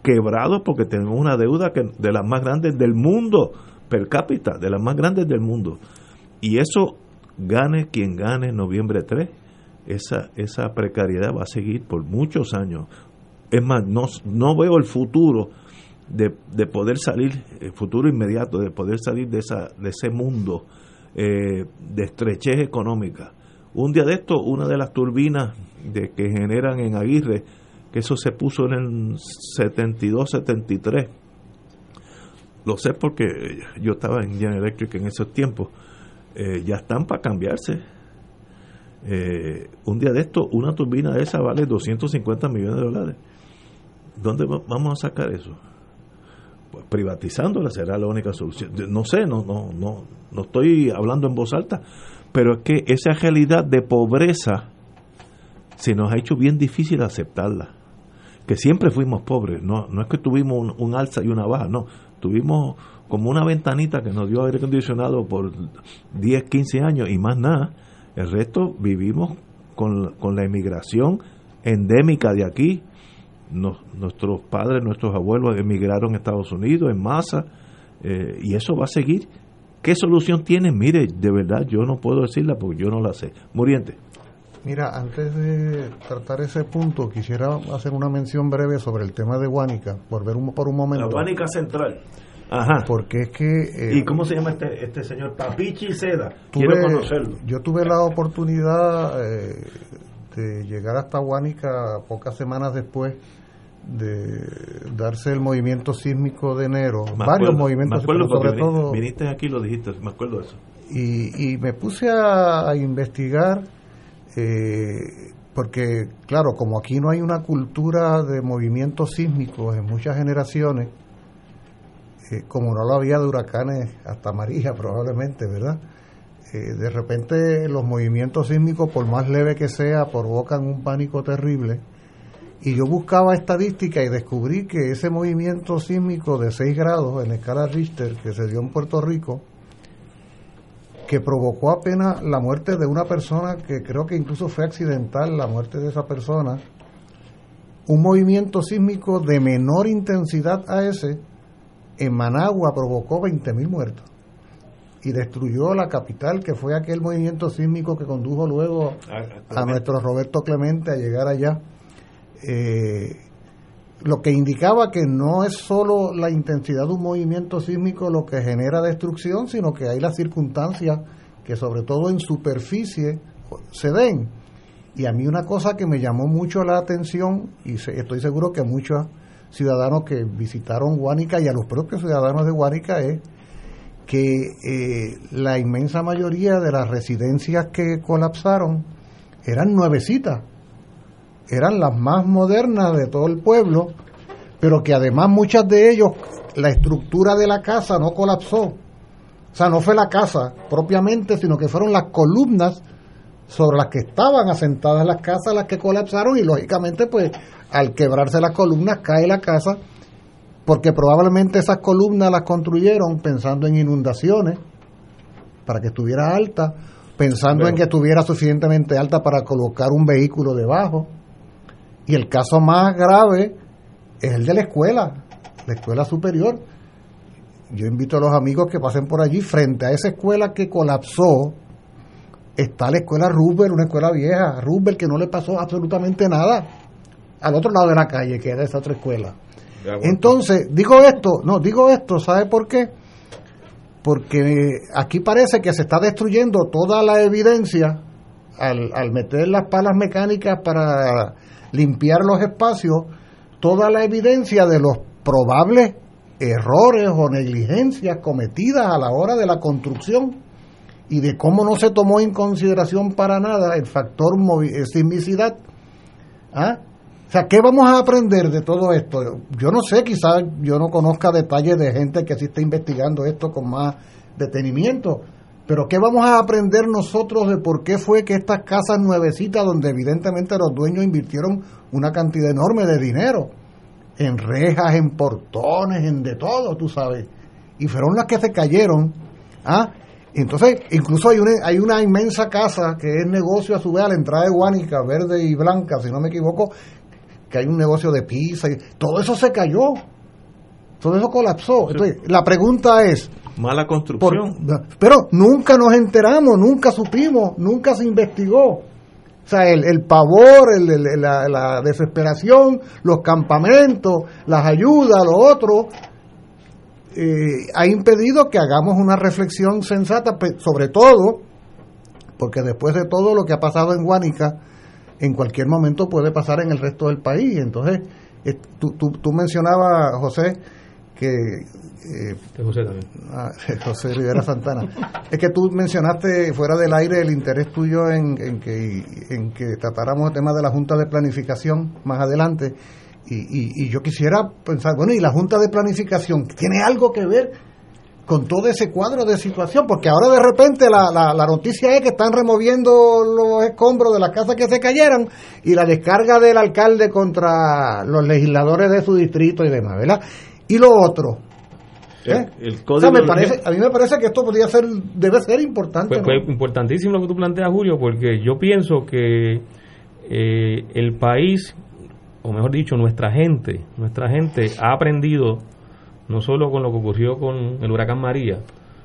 S1: quebrados porque tenemos una deuda que, de las más grandes del mundo per cápita, de las más grandes del mundo. Y eso, gane quien gane en noviembre 3, esa, esa precariedad va a seguir por muchos años. Es más, no, no veo el futuro de, de poder salir, el futuro inmediato, de poder salir de, esa, de ese mundo eh, de estrechez económica. Un día de esto, una de las turbinas de, que generan en Aguirre, que eso se puso en el 72-73, lo sé porque yo estaba en General Electric en esos tiempos, eh, ya están para cambiarse. Eh, un día de esto, una turbina de esa vale 250 millones de dólares. ¿Dónde vamos a sacar eso? Pues privatizándola será la única solución. No sé, no, no, no, no estoy hablando en voz alta, pero es que esa realidad de pobreza se nos ha hecho bien difícil aceptarla. Que siempre fuimos pobres, no, no es que tuvimos un alza y una baja, no, tuvimos como una ventanita que nos dio aire acondicionado por 10, 15 años y más nada. El resto vivimos con, con la emigración endémica de aquí. nuestros padres, nuestros abuelos emigraron a Estados Unidos en masa eh, y eso va a seguir. ¿Qué solución tienen? Mire, de verdad yo no puedo decirla porque yo no la sé. Muriente.
S10: Mira, antes de tratar ese punto, quisiera hacer una mención breve sobre el tema de Guánica, volver un, por un momento.
S1: La Guánica Central. Ajá.
S10: Porque es que...
S1: Eh, ¿Y cómo se llama este, este señor? Papichi Seda. Quiero conocerlo.
S10: Yo tuve la oportunidad eh, de llegar hasta Guánica pocas semanas después de darse el movimiento sísmico de enero. varios movimientos,
S1: me sobre todo... Viniste aquí lo dijiste, me acuerdo de eso.
S10: Y, y me puse a investigar eh, porque claro, como aquí no hay una cultura de movimientos sísmicos en muchas generaciones, eh, como no lo había de huracanes hasta María probablemente, ¿verdad? eh, de repente los movimientos sísmicos, por más leve que sea, provocan un pánico terrible. Y yo buscaba estadística y descubrí que ese movimiento sísmico de 6 grados en la escala Richter que se dio en Puerto Rico, que provocó apenas la muerte de una persona que creo que incluso fue accidental la muerte de esa persona, un movimiento sísmico de menor intensidad a ese, en Managua provocó 20.000 muertos y destruyó la capital, que fue aquel movimiento sísmico que condujo luego a, nuestro Roberto Clemente a llegar allá. Eh, lo que indicaba que no es solo la intensidad de un movimiento sísmico lo que genera destrucción, sino que hay las circunstancias que sobre todo en superficie se den. Y a mí una cosa que me llamó mucho la atención, y estoy seguro que a muchos ciudadanos que visitaron Guánica y a los propios ciudadanos de Guánica es que eh, la inmensa mayoría de las residencias que colapsaron eran nuevecitas, eran las más modernas de todo el pueblo, pero que además muchas de ellos, la estructura de la casa no colapsó. O sea, no fue la casa propiamente, sino que fueron las columnas sobre las que estaban asentadas las casas las que colapsaron y lógicamente pues al quebrarse las columnas cae la casa porque probablemente esas columnas las construyeron pensando en inundaciones, para que estuviera alta, pensando en que estuviera suficientemente alta para colocar un vehículo debajo. Y el caso más grave es el de la escuela, la escuela superior. Yo invito a los amigos que pasen por allí, frente a esa escuela que colapsó, está la escuela Rubel, una escuela vieja, Rubel que no le pasó absolutamente nada, al otro lado de la calle, que era esa otra escuela. Entonces, digo esto, no, digo esto, ¿sabe por qué? Porque aquí parece que se está destruyendo toda la evidencia al, al meter las palas mecánicas para limpiar los espacios, toda la evidencia de los probables errores o negligencias cometidas a la hora de la construcción y de cómo no se tomó en consideración para nada el factor eh, sismicidad. ¿Ah? O sea, ¿qué vamos a aprender de todo esto? Yo no sé, quizás yo no conozca detalles de gente que sí está investigando esto con más detenimiento, pero ¿qué vamos a aprender nosotros de por qué fue que estas casas nuevecitas, donde evidentemente los dueños invirtieron una cantidad enorme de dinero, en rejas, en portones, en de todo, tú sabes, y fueron las que se cayeron, ¿ah? Entonces, incluso hay una, hay una inmensa casa que es negocio a su vez a la entrada de Guánica, verde y blanca, si no me equivoco, que hay un negocio de pizza, y todo eso se cayó, todo eso colapsó. Entonces, la pregunta es...
S1: Mala construcción.
S10: pero nunca nos enteramos, nunca supimos, nunca se investigó. O sea, el, el pavor, el, la, desesperación, los campamentos, las ayudas, lo otro, eh, ha impedido que hagamos una reflexión sensata, sobre todo, porque después de todo lo que ha pasado en Guánica, en cualquier momento puede pasar en el resto del país. Entonces, tú, tú, mencionabas, José, que...
S3: Eh, José también.
S10: Ah, José Rivera Santana. es que tú mencionaste fuera del aire el interés tuyo en, que, en que tratáramos el tema de la Junta de Planificación más adelante. Y, y, y yo quisiera pensar, bueno, ¿y la Junta de Planificación tiene algo que ver con todo ese cuadro de situación, porque ahora de repente la, la, noticia es que están removiendo los escombros de las casas que se cayeron y la descarga del alcalde contra los legisladores de su distrito y demás, ¿verdad? Y lo otro, ¿Eh? me parece, a mí me parece que esto podría ser, debe ser importante.
S3: Pues, importantísimo lo que tú planteas, Julio, porque yo pienso que eh, el país, o mejor dicho, nuestra gente, nuestra gente ha aprendido no solo con lo que ocurrió con el huracán María,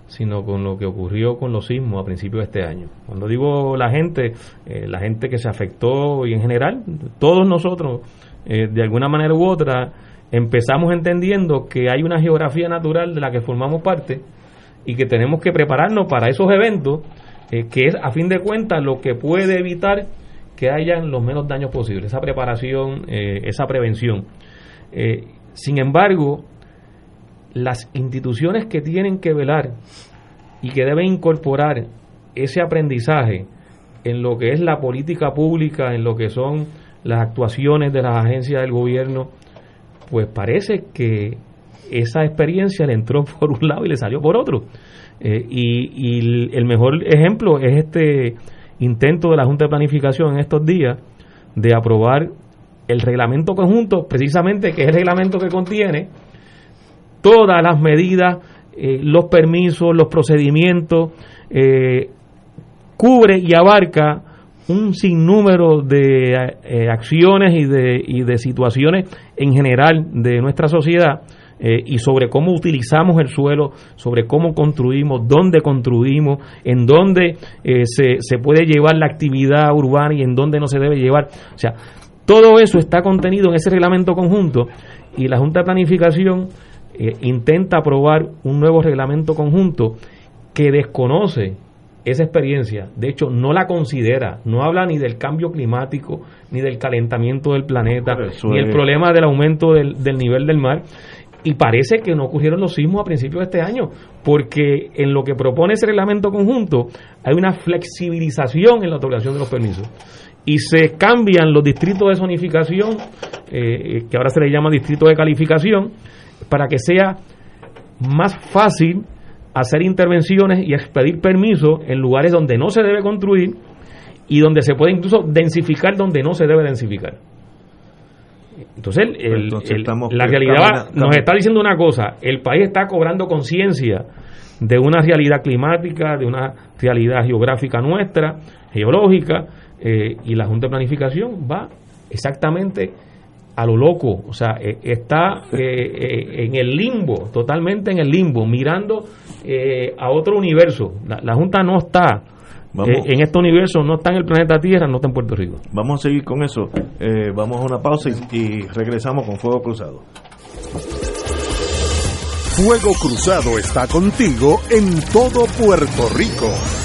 S3: sino con lo que ocurrió con los sismos a principios de este año. Cuando digo la gente, eh, la gente que se afectó y en general, todos nosotros, eh, de alguna manera u otra, empezamos entendiendo que hay una geografía natural de la que formamos parte y que tenemos que prepararnos para esos eventos, eh, que es a fin de cuentas lo que puede evitar que hayan los menos daños posibles, esa preparación, esa prevención. sin embargo, las instituciones que tienen que velar y que deben incorporar ese aprendizaje en lo que es la política pública, en lo que son las actuaciones de las agencias del gobierno, pues parece que esa experiencia le entró por un lado y le salió por otro. Eh, y, el mejor ejemplo es este intento de la Junta de Planificación en estos días de aprobar el reglamento conjunto, precisamente que es el reglamento que contiene todas las medidas, eh, los permisos, los procedimientos, eh, cubre y abarca un sinnúmero de acciones y de, y de situaciones en general de nuestra sociedad eh, y sobre cómo utilizamos el suelo, sobre cómo construimos, dónde construimos, en dónde eh, se, se puede llevar la actividad urbana y en dónde no se debe llevar. O sea, todo eso está contenido en ese reglamento conjunto y la Junta de Planificación eh, intenta aprobar un nuevo reglamento conjunto que desconoce esa experiencia, de hecho no la considera, no habla ni del cambio climático, ni del calentamiento del planeta, ni el problema del aumento del, del nivel del mar, y parece que no ocurrieron los sismos a principios de este año, porque en lo que propone ese reglamento conjunto hay una flexibilización en la otorgación de los permisos. Y se cambian los distritos de zonificación, eh, que ahora se le llama distrito de calificación, para que sea más fácil hacer intervenciones y expedir permisos en lugares donde no se debe construir y donde se puede incluso densificar donde no se debe densificar. Entonces, la realidad nos está diciendo una cosa, el país está cobrando conciencia de una realidad climática, de una realidad geográfica nuestra, geológica, eh, y la Junta de Planificación va exactamente a lo loco, o sea, eh, está eh, en el limbo, totalmente en el limbo, mirando a otro universo. la Junta no está eh, en este universo no está en el planeta Tierra, no está en Puerto Rico.
S1: Vamos a seguir con eso. Eh, vamos a una pausa y, y regresamos con Fuego Cruzado.
S4: Fuego Cruzado está contigo en todo Puerto Rico.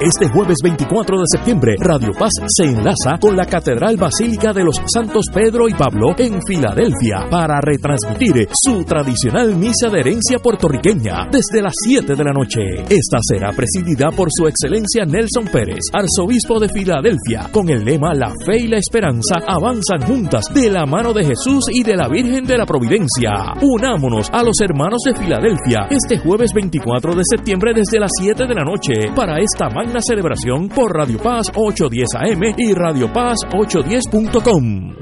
S12: Este jueves 24 de septiembre, Radio Paz se enlaza con la Catedral Basílica de los Santos Pedro y Pablo en Filadelfia para retransmitir su tradicional misa de herencia puertorriqueña desde las 7 de la noche. Esta será presidida por su excelencia Nelson Pérez, arzobispo de Filadelfia, con el lema La fe y la esperanza avanzan juntas de la mano de Jesús y de la Virgen de la Providencia. Unámonos a los hermanos de Filadelfia este jueves 24 de septiembre desde las 7 de la noche para esta magna magna celebración por Radio Paz 810 AM y Radio Paz 810.com.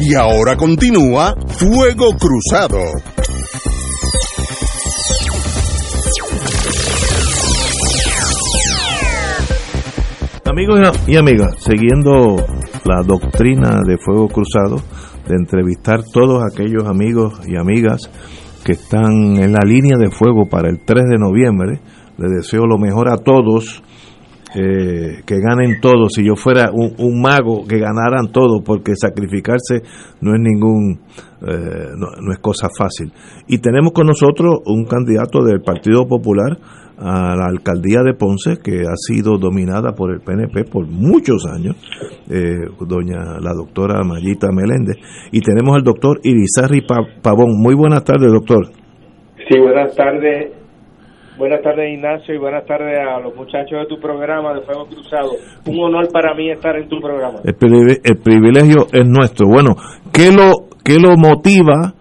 S4: Y ahora continúa Fuego Cruzado.
S1: Amigos y amigas, siguiendo la doctrina de Fuego Cruzado, de entrevistar todos aquellos amigos y amigas que están en la línea de fuego para el 3 de noviembre, les deseo lo mejor a todos, eh, que ganen todos. Si yo fuera un, mago, que ganaran todos, porque sacrificarse no es ningún, eh, no es cosa fácil. Y tenemos con nosotros un candidato del Partido Popular, a la alcaldía de Ponce, que ha sido dominada por el PNP por muchos años, eh, doña la doctora Mayita Meléndez, y tenemos al doctor Irizarri Pavón. Muy buenas tardes, doctor.
S14: Sí, buenas tardes. Buenas tardes, Ignacio, y buenas tardes a los muchachos de tu programa de Fuego Cruzado. Un honor para mí estar en tu programa.
S1: El, el privilegio es nuestro. Bueno, ¿qué lo, qué lo motiva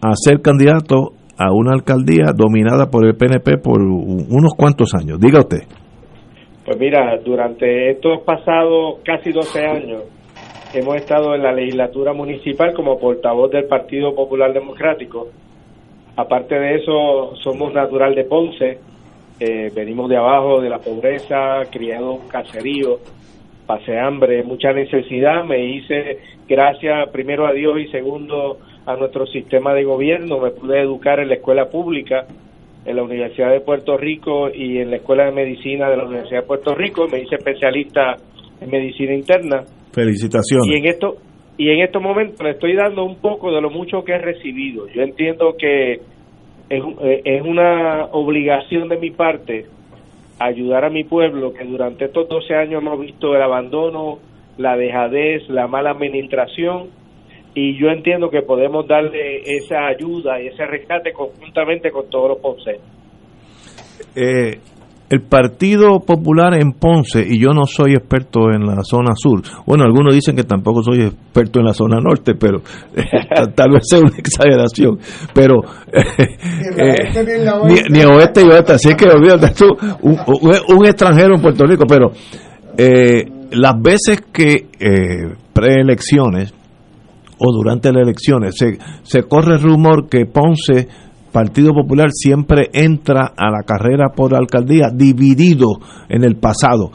S1: a ser candidato a una alcaldía dominada por el PNP por unos cuantos años. Diga usted.
S14: Pues mira, durante estos pasados casi 12 años hemos estado en la legislatura municipal como portavoz del Partido Popular Democrático. Aparte de eso, somos natural de Ponce, eh, venimos de abajo, de la pobreza, criado un caserío, pasé hambre, mucha necesidad, me hice gracias primero a Dios y segundo a nuestro sistema de gobierno, me pude educar en la escuela pública, en la Universidad de Puerto Rico y en la Escuela de Medicina de la Universidad de Puerto Rico, me hice especialista en medicina interna.
S1: Felicitaciones.
S14: Y en esto y en estos momentos le estoy dando un poco de lo mucho que he recibido. Yo entiendo que es, eh, es una obligación de mi parte ayudar a mi pueblo que durante estos 12 años hemos visto el abandono, la dejadez, la mala administración y yo entiendo que podemos darle esa ayuda y ese rescate conjuntamente con todos los ponceños.
S1: Eh, el Partido Popular en Ponce, y yo no soy experto en la zona sur, bueno, algunos dicen que tampoco soy experto en la zona norte, pero tal vez sea una exageración, pero eh, ni, oeste ni oeste, así que olvídate tú, un, extranjero en Puerto Rico, pero eh, las veces que eh, preelecciones, o durante las elecciones. Se, se corre el rumor que Ponce, Partido Popular, siempre entra a la carrera por alcaldía dividido en el pasado.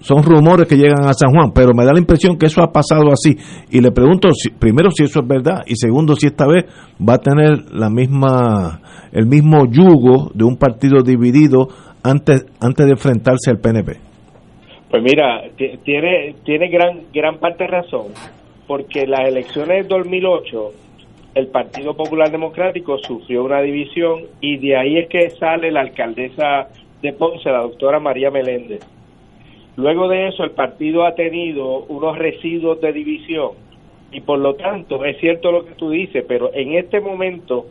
S1: Son rumores que llegan a San Juan, pero me da la impresión que eso ha pasado así. Y le pregunto, si, primero, si eso es verdad, y segundo, si esta vez va a tener la misma, el mismo yugo de un partido dividido antes, antes de enfrentarse al PNP.
S14: Pues mira, tiene, tiene gran, gran parte razón porque las elecciones de 2008 el Partido Popular Democrático sufrió una división y de ahí es que sale la alcaldesa de Ponce, la doctora María Meléndez. Luego de eso el partido ha tenido unos residuos de división y por lo tanto es cierto lo que tú dices, pero en este momento,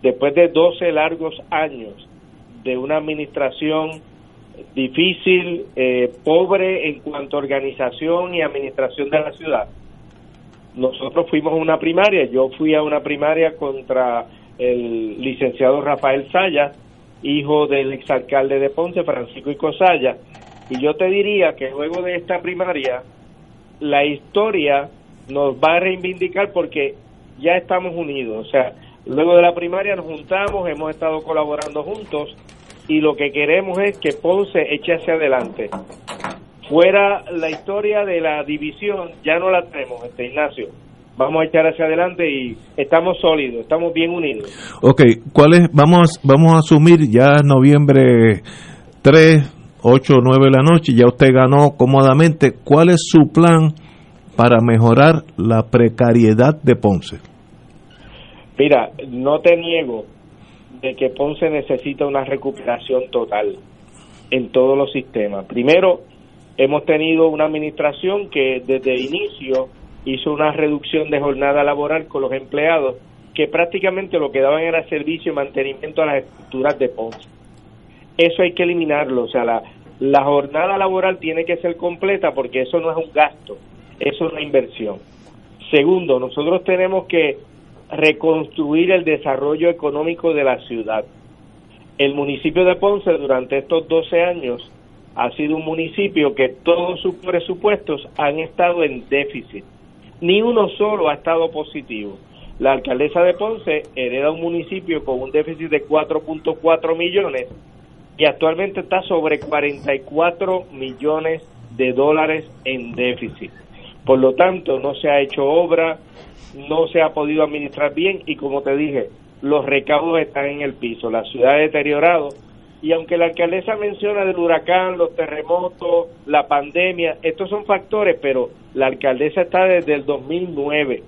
S14: después de 12 largos años de una administración difícil, eh, pobre en cuanto a organización y administración de la ciudad, nosotros fuimos a una primaria, yo fui a una primaria contra el licenciado Rafael Saya, hijo del exalcalde de Ponce, Francisco Icosaya, y yo te diría que luego de esta primaria, la historia nos va a reivindicar porque ya estamos unidos, o sea, luego de la primaria nos juntamos, hemos estado colaborando juntos y lo que queremos es que Ponce eche hacia adelante fuera la historia de la división, ya no la tenemos, este Ignacio. Vamos a echar hacia adelante y estamos sólidos, estamos bien unidos.
S1: Ok, ¿cuál es? Vamos, vamos a asumir ya noviembre 3, 8, 9 de la noche, ya usted ganó cómodamente. ¿Cuál es su plan para mejorar la precariedad de Ponce?
S14: Mira, no te niego de que Ponce necesita una recuperación total en todos los sistemas. Primero, Hemos tenido una administración que desde el inicio hizo una reducción de jornada laboral con los empleados, que prácticamente lo que daban era servicio y mantenimiento a las estructuras de Ponce. Eso hay que eliminarlo, o sea, la, jornada laboral tiene que ser completa porque eso no es un gasto, eso es una inversión. Segundo, nosotros tenemos que reconstruir el desarrollo económico de la ciudad. El municipio de Ponce durante estos 12 años ha sido un municipio que todos sus presupuestos han estado en déficit. Ni uno solo ha estado positivo. La alcaldesa de Ponce hereda un municipio con un déficit de 4.4 millones y actualmente está sobre 44 millones de dólares en déficit. Por lo tanto, no se ha hecho obra, no se ha podido administrar bien y como te dije, los recaudos están en el piso, la ciudad ha deteriorado y aunque la alcaldesa menciona del huracán, los terremotos, la pandemia, estos son factores, pero la alcaldesa está desde el 2009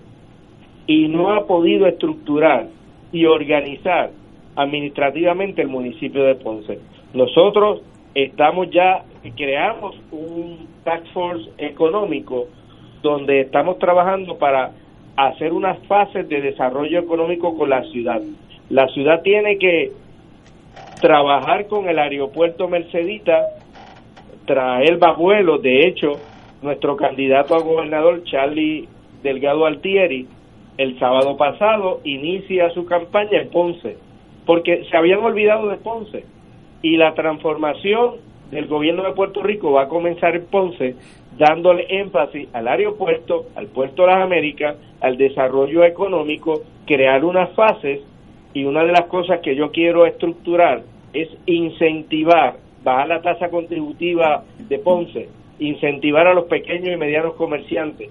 S14: y no ha podido estructurar y organizar administrativamente el municipio de Ponce. Nosotros estamos ya, creamos un task force económico donde estamos trabajando para hacer unas fases de desarrollo económico con la ciudad. La ciudad tiene que trabajar con el aeropuerto Mercedita, traer bajuelos, de hecho, nuestro candidato a gobernador, Charlie Delgado Altieri, el sábado pasado inicia su campaña en Ponce, porque se habían olvidado de Ponce y la transformación del gobierno de Puerto Rico va a comenzar en Ponce dándole énfasis al aeropuerto, al puerto de las Américas, al desarrollo económico, crear unas fases y una de las cosas que yo quiero estructurar es incentivar, bajar la tasa contributiva de Ponce, incentivar a los pequeños y medianos comerciantes.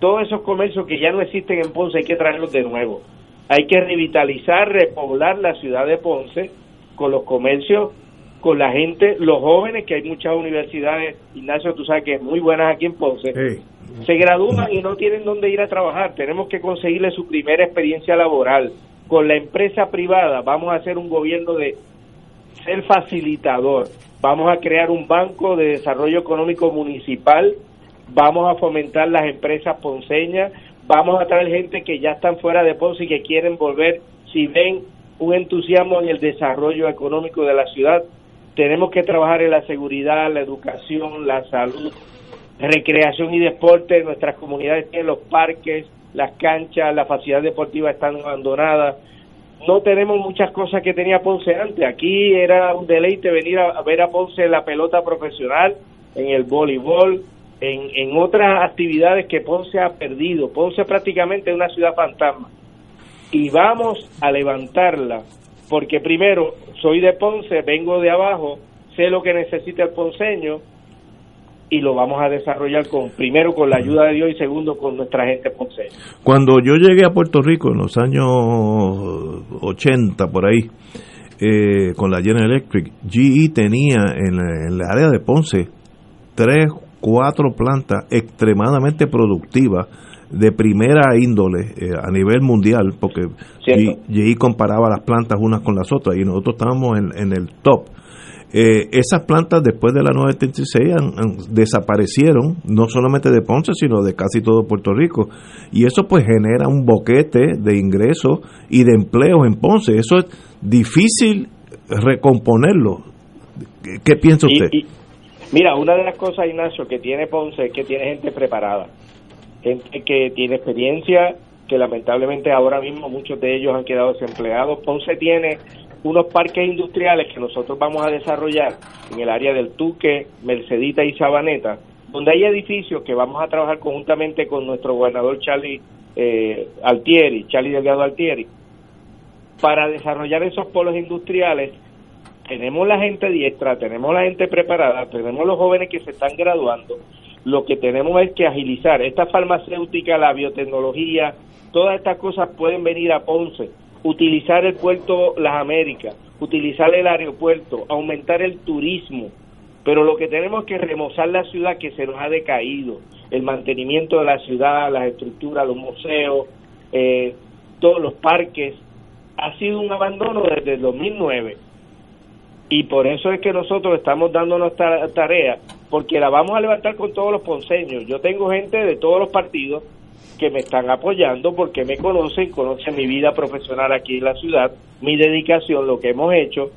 S14: Todos esos comercios que ya no existen en Ponce hay que traerlos de nuevo. Hay que revitalizar, repoblar la ciudad de Ponce con los comercios, con la gente, los jóvenes, que hay muchas universidades, Ignacio, tú sabes que es muy buenas aquí en Ponce, se gradúan y no tienen dónde ir a trabajar. Tenemos que conseguirle su primera experiencia laboral. Con la empresa privada vamos a hacer un gobierno de ser facilitador. Vamos a crear un banco de desarrollo económico municipal, vamos a fomentar las empresas ponceñas, vamos a traer gente que ya están fuera de Ponce y que quieren volver si ven un entusiasmo en el desarrollo económico de la ciudad. Tenemos que trabajar en la seguridad, la educación, la salud, recreación y deporte. Nuestras comunidades tienen los parques, las canchas, las facilidades deportivas están abandonadas no tenemos muchas cosas que tenía Ponce antes. Aquí era un deleite venir a, ver a Ponce en la pelota profesional, en el voleibol, en, en otras actividades que Ponce ha perdido. Ponce prácticamente es una ciudad fantasma. Y vamos a levantarla, porque primero, soy de Ponce, vengo de abajo, sé lo que necesita el ponceño, y lo vamos a desarrollar con primero con la ayuda de Dios y segundo con nuestra gente ponceña.
S1: Cuando yo llegué a Puerto Rico en los años 80 por ahí eh, con la General Electric, GE tenía en, el área de Ponce tres, cuatro plantas extremadamente productivas de primera índole eh, a nivel mundial, porque GE, comparaba las plantas unas con las otras y nosotros estábamos en, en el top eh, esas plantas después de la 936 desaparecieron, no solamente de Ponce, sino de casi todo Puerto Rico. Y eso pues genera un boquete de ingresos y de empleos en Ponce. Eso es difícil recomponerlo. ¿Qué, piensa usted?
S14: mira, una de las cosas, Ignacio, que tiene Ponce es que tiene gente preparada, gente que tiene experiencia, que lamentablemente ahora mismo muchos de ellos han quedado desempleados. Ponce tiene unos parques industriales que nosotros vamos a desarrollar en el área del Tuque, Mercedita y Sabaneta, donde hay edificios que vamos a trabajar conjuntamente con nuestro gobernador Charlie eh, Altieri, Charlie Delgado Altieri, para desarrollar esos polos industriales. Tenemos la gente diestra, tenemos la gente preparada, tenemos los jóvenes que se están graduando. Lo que tenemos es que agilizar esta farmacéutica, la biotecnología, todas estas cosas pueden venir a Ponce utilizar el puerto Las Américas, utilizar el aeropuerto, aumentar el turismo, pero lo que tenemos que remozar la ciudad que se nos ha decaído, el mantenimiento de la ciudad, las estructuras, los museos, eh, todos los parques, ha sido un abandono desde el 2009 y por eso es que nosotros estamos dando nuestra tarea, porque la vamos a levantar con todos los ponceños. Yo tengo gente de todos los partidos que me están apoyando porque me conocen, conocen mi vida profesional aquí en la ciudad, mi dedicación, lo que hemos hecho,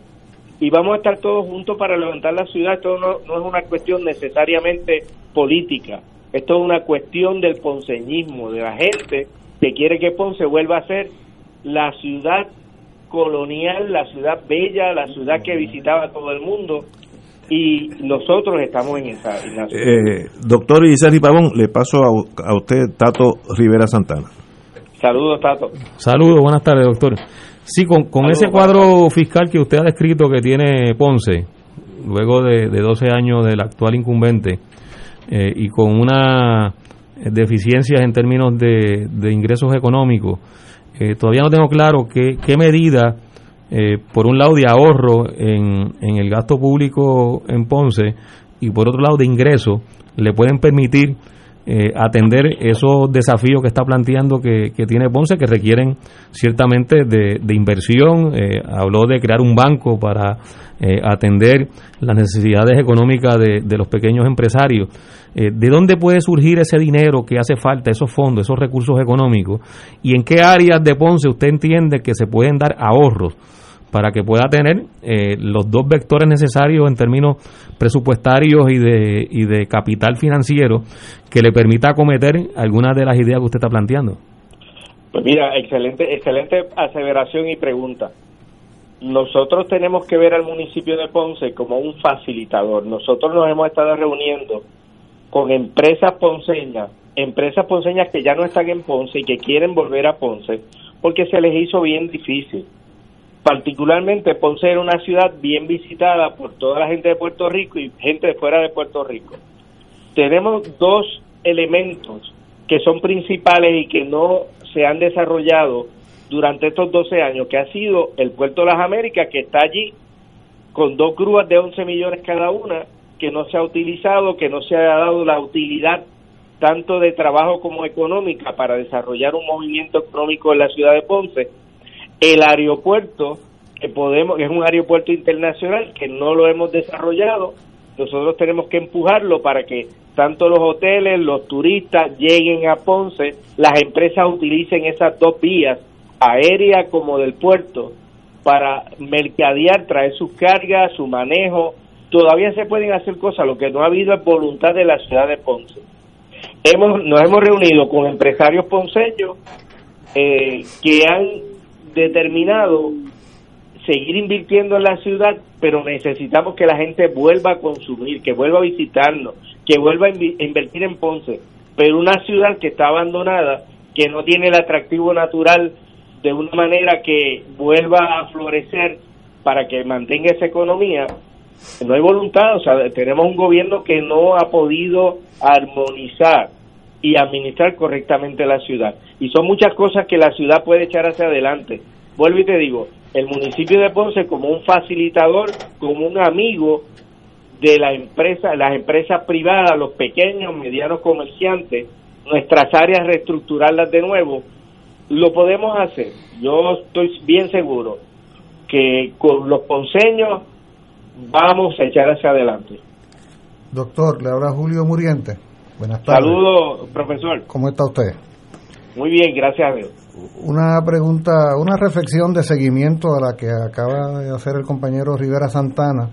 S14: y vamos a estar todos juntos para levantar la ciudad. Esto no, no es una cuestión necesariamente política, esto es una cuestión del ponceñismo, de la gente que quiere que Ponce vuelva a ser la ciudad colonial, la ciudad bella, la ciudad que visitaba todo el mundo y nosotros estamos en esa.
S1: Eh, doctor Isari Pavón, le paso a, usted, Tato Rivera Santana.
S14: Saludos, Tato.
S3: Saludos, buenas tardes, doctor. Sí, con, ese cuadro fiscal que usted ha descrito que tiene Ponce, luego de, de 12 años del actual incumbente, y con una deficiencias en términos de, ingresos económicos, todavía no tengo claro qué, qué medida, por un lado de ahorro en, en el gasto público en Ponce y por otro lado de ingresos, le pueden permitir eh, atender esos desafíos que está planteando que, tiene Ponce, que requieren ciertamente de, inversión. Eh, habló de crear un banco para eh, atender las necesidades económicas de, de los pequeños empresarios. ¿De dónde puede surgir ese dinero que hace falta, esos fondos, esos recursos económicos? ¿Y en qué áreas de Ponce usted entiende que se pueden dar ahorros? Para que pueda tener eh, los dos vectores necesarios en términos presupuestarios y de, y de capital financiero que le permita acometer algunas de las ideas que usted está planteando.
S14: Pues mira, excelente, excelente aseveración y pregunta. Nosotros tenemos que ver al municipio de Ponce como un facilitador. Nosotros nos hemos estado reuniendo con empresas ponceñas, empresas ponceñas que ya no están en Ponce y que quieren volver a Ponce, porque se les hizo bien difícil particularmente Ponce era una ciudad bien visitada por toda la gente de Puerto Rico y gente de fuera de Puerto Rico. Tenemos dos elementos que son principales y que no se han desarrollado durante estos 12 años, que ha sido el Puerto de las Américas, que está allí con dos grúas de 11 millones cada una, que no se ha utilizado, que no se ha dado la utilidad tanto de trabajo como económica para desarrollar un movimiento económico en la ciudad de Ponce el aeropuerto que podemos es un aeropuerto internacional que no lo hemos desarrollado nosotros tenemos que empujarlo para que tanto los hoteles los turistas lleguen a Ponce las empresas utilicen esas dos vías aérea como del puerto para mercadear traer sus cargas su manejo. Todavía se pueden hacer cosas lo que no ha habido es voluntad de la ciudad de Ponce. Hemos nos hemos reunido con empresarios ponceños eh, que han determinado seguir invirtiendo en la ciudad, pero necesitamos que la gente vuelva a consumir, que vuelva a visitarnos, que vuelva a invertir en Ponce. Pero una ciudad que está abandonada, que no tiene el atractivo natural de una manera que vuelva a florecer para que mantenga esa economía, no hay voluntad, o sea, tenemos un gobierno que no ha podido armonizar y administrar correctamente la ciudad. Y son muchas cosas que la ciudad puede echar hacia adelante. Vuelvo y te digo, el municipio de Ponce como un facilitador, como un amigo de la empresa, las empresas privadas, los pequeños, medianos comerciantes, nuestras áreas reestructurarlas de nuevo, lo podemos hacer. Yo estoy bien seguro que con los ponceños vamos a echar hacia adelante.
S10: Doctor, le habla Julio Muriente. Buenas tardes.
S14: Saludos, profesor.
S10: ¿Cómo está usted?
S14: Muy bien, gracias a Dios.
S10: Una pregunta, una reflexión de seguimiento a la que acaba de hacer el compañero Rivera Santana.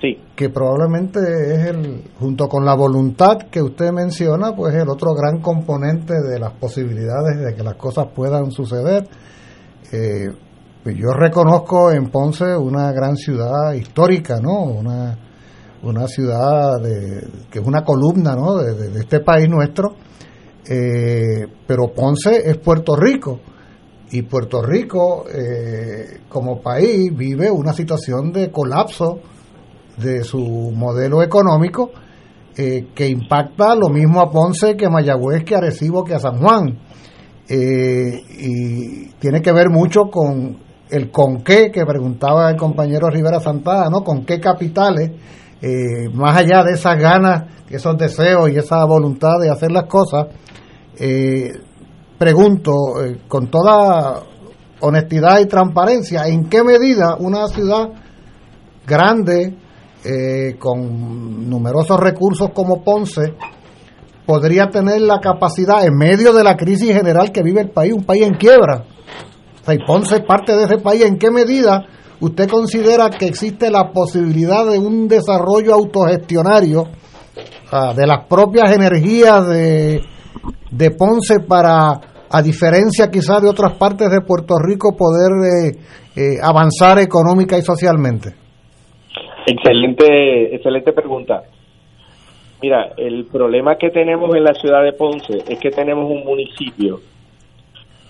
S14: Sí.
S10: Que probablemente es el, junto con la voluntad que usted menciona, pues el otro gran componente de las posibilidades de que las cosas puedan suceder. Eh, pues yo reconozco en Ponce una gran ciudad histórica, ¿no? Una, una ciudad de, que es una columna de, este país nuestro, eh, pero Ponce es Puerto Rico y Puerto Rico eh, como país vive una situación de colapso de su modelo económico eh, que impacta lo mismo a Ponce que a Mayagüez, que a Arecibo, que a San Juan. y tiene que ver mucho con el con qué que preguntaba el compañero Rivera Santana, ¿no? Con qué capitales eh, más allá de esas ganas, esos deseos y esa voluntad de hacer las cosas, eh, pregunto eh, con toda honestidad y transparencia, ¿en qué medida una ciudad grande, con numerosos recursos como Ponce, podría tener la capacidad, en medio de la crisis general que vive el país, un país en quiebra? O sea, y Ponce parte de ese país, ¿en qué medida ¿Usted considera que existe la posibilidad de un desarrollo autogestionario ah, de las propias energías de, de, Ponce para, a diferencia quizás de otras partes de Puerto Rico, poder eh, eh, avanzar económica y socialmente?
S14: Excelente, excelente pregunta. Mira, el problema que tenemos en la ciudad de Ponce es que tenemos un municipio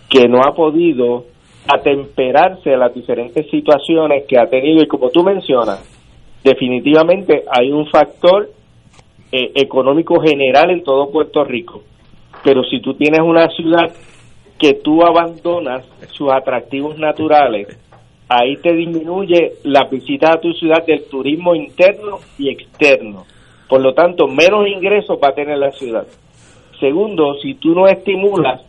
S14: que no ha podido atemperarse a las diferentes situaciones que ha tenido y como tú mencionas, definitivamente hay un factor eh, económico general en todo Puerto Rico. Pero si tú tienes una ciudad que tú abandonas sus atractivos naturales, ahí te disminuye la visita a tu ciudad del turismo interno y externo. Por lo tanto, menos ingresos va a tener la ciudad. Segundo, si tú no estimulas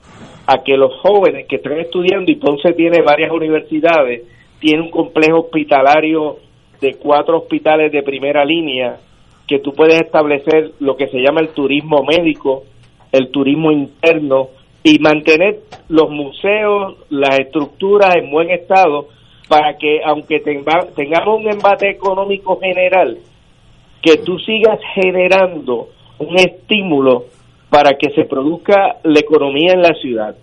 S14: a que los jóvenes que están estudiando, y Ponce tiene varias universidades, tiene un complejo hospitalario de cuatro hospitales de primera línea, que tú puedes establecer lo que se llama el turismo médico, el turismo interno, y mantener los museos, las estructuras en buen estado, para que aunque tengamos un embate económico general, que tú sigas generando un estímulo para que se produzca la economía en la ciudad.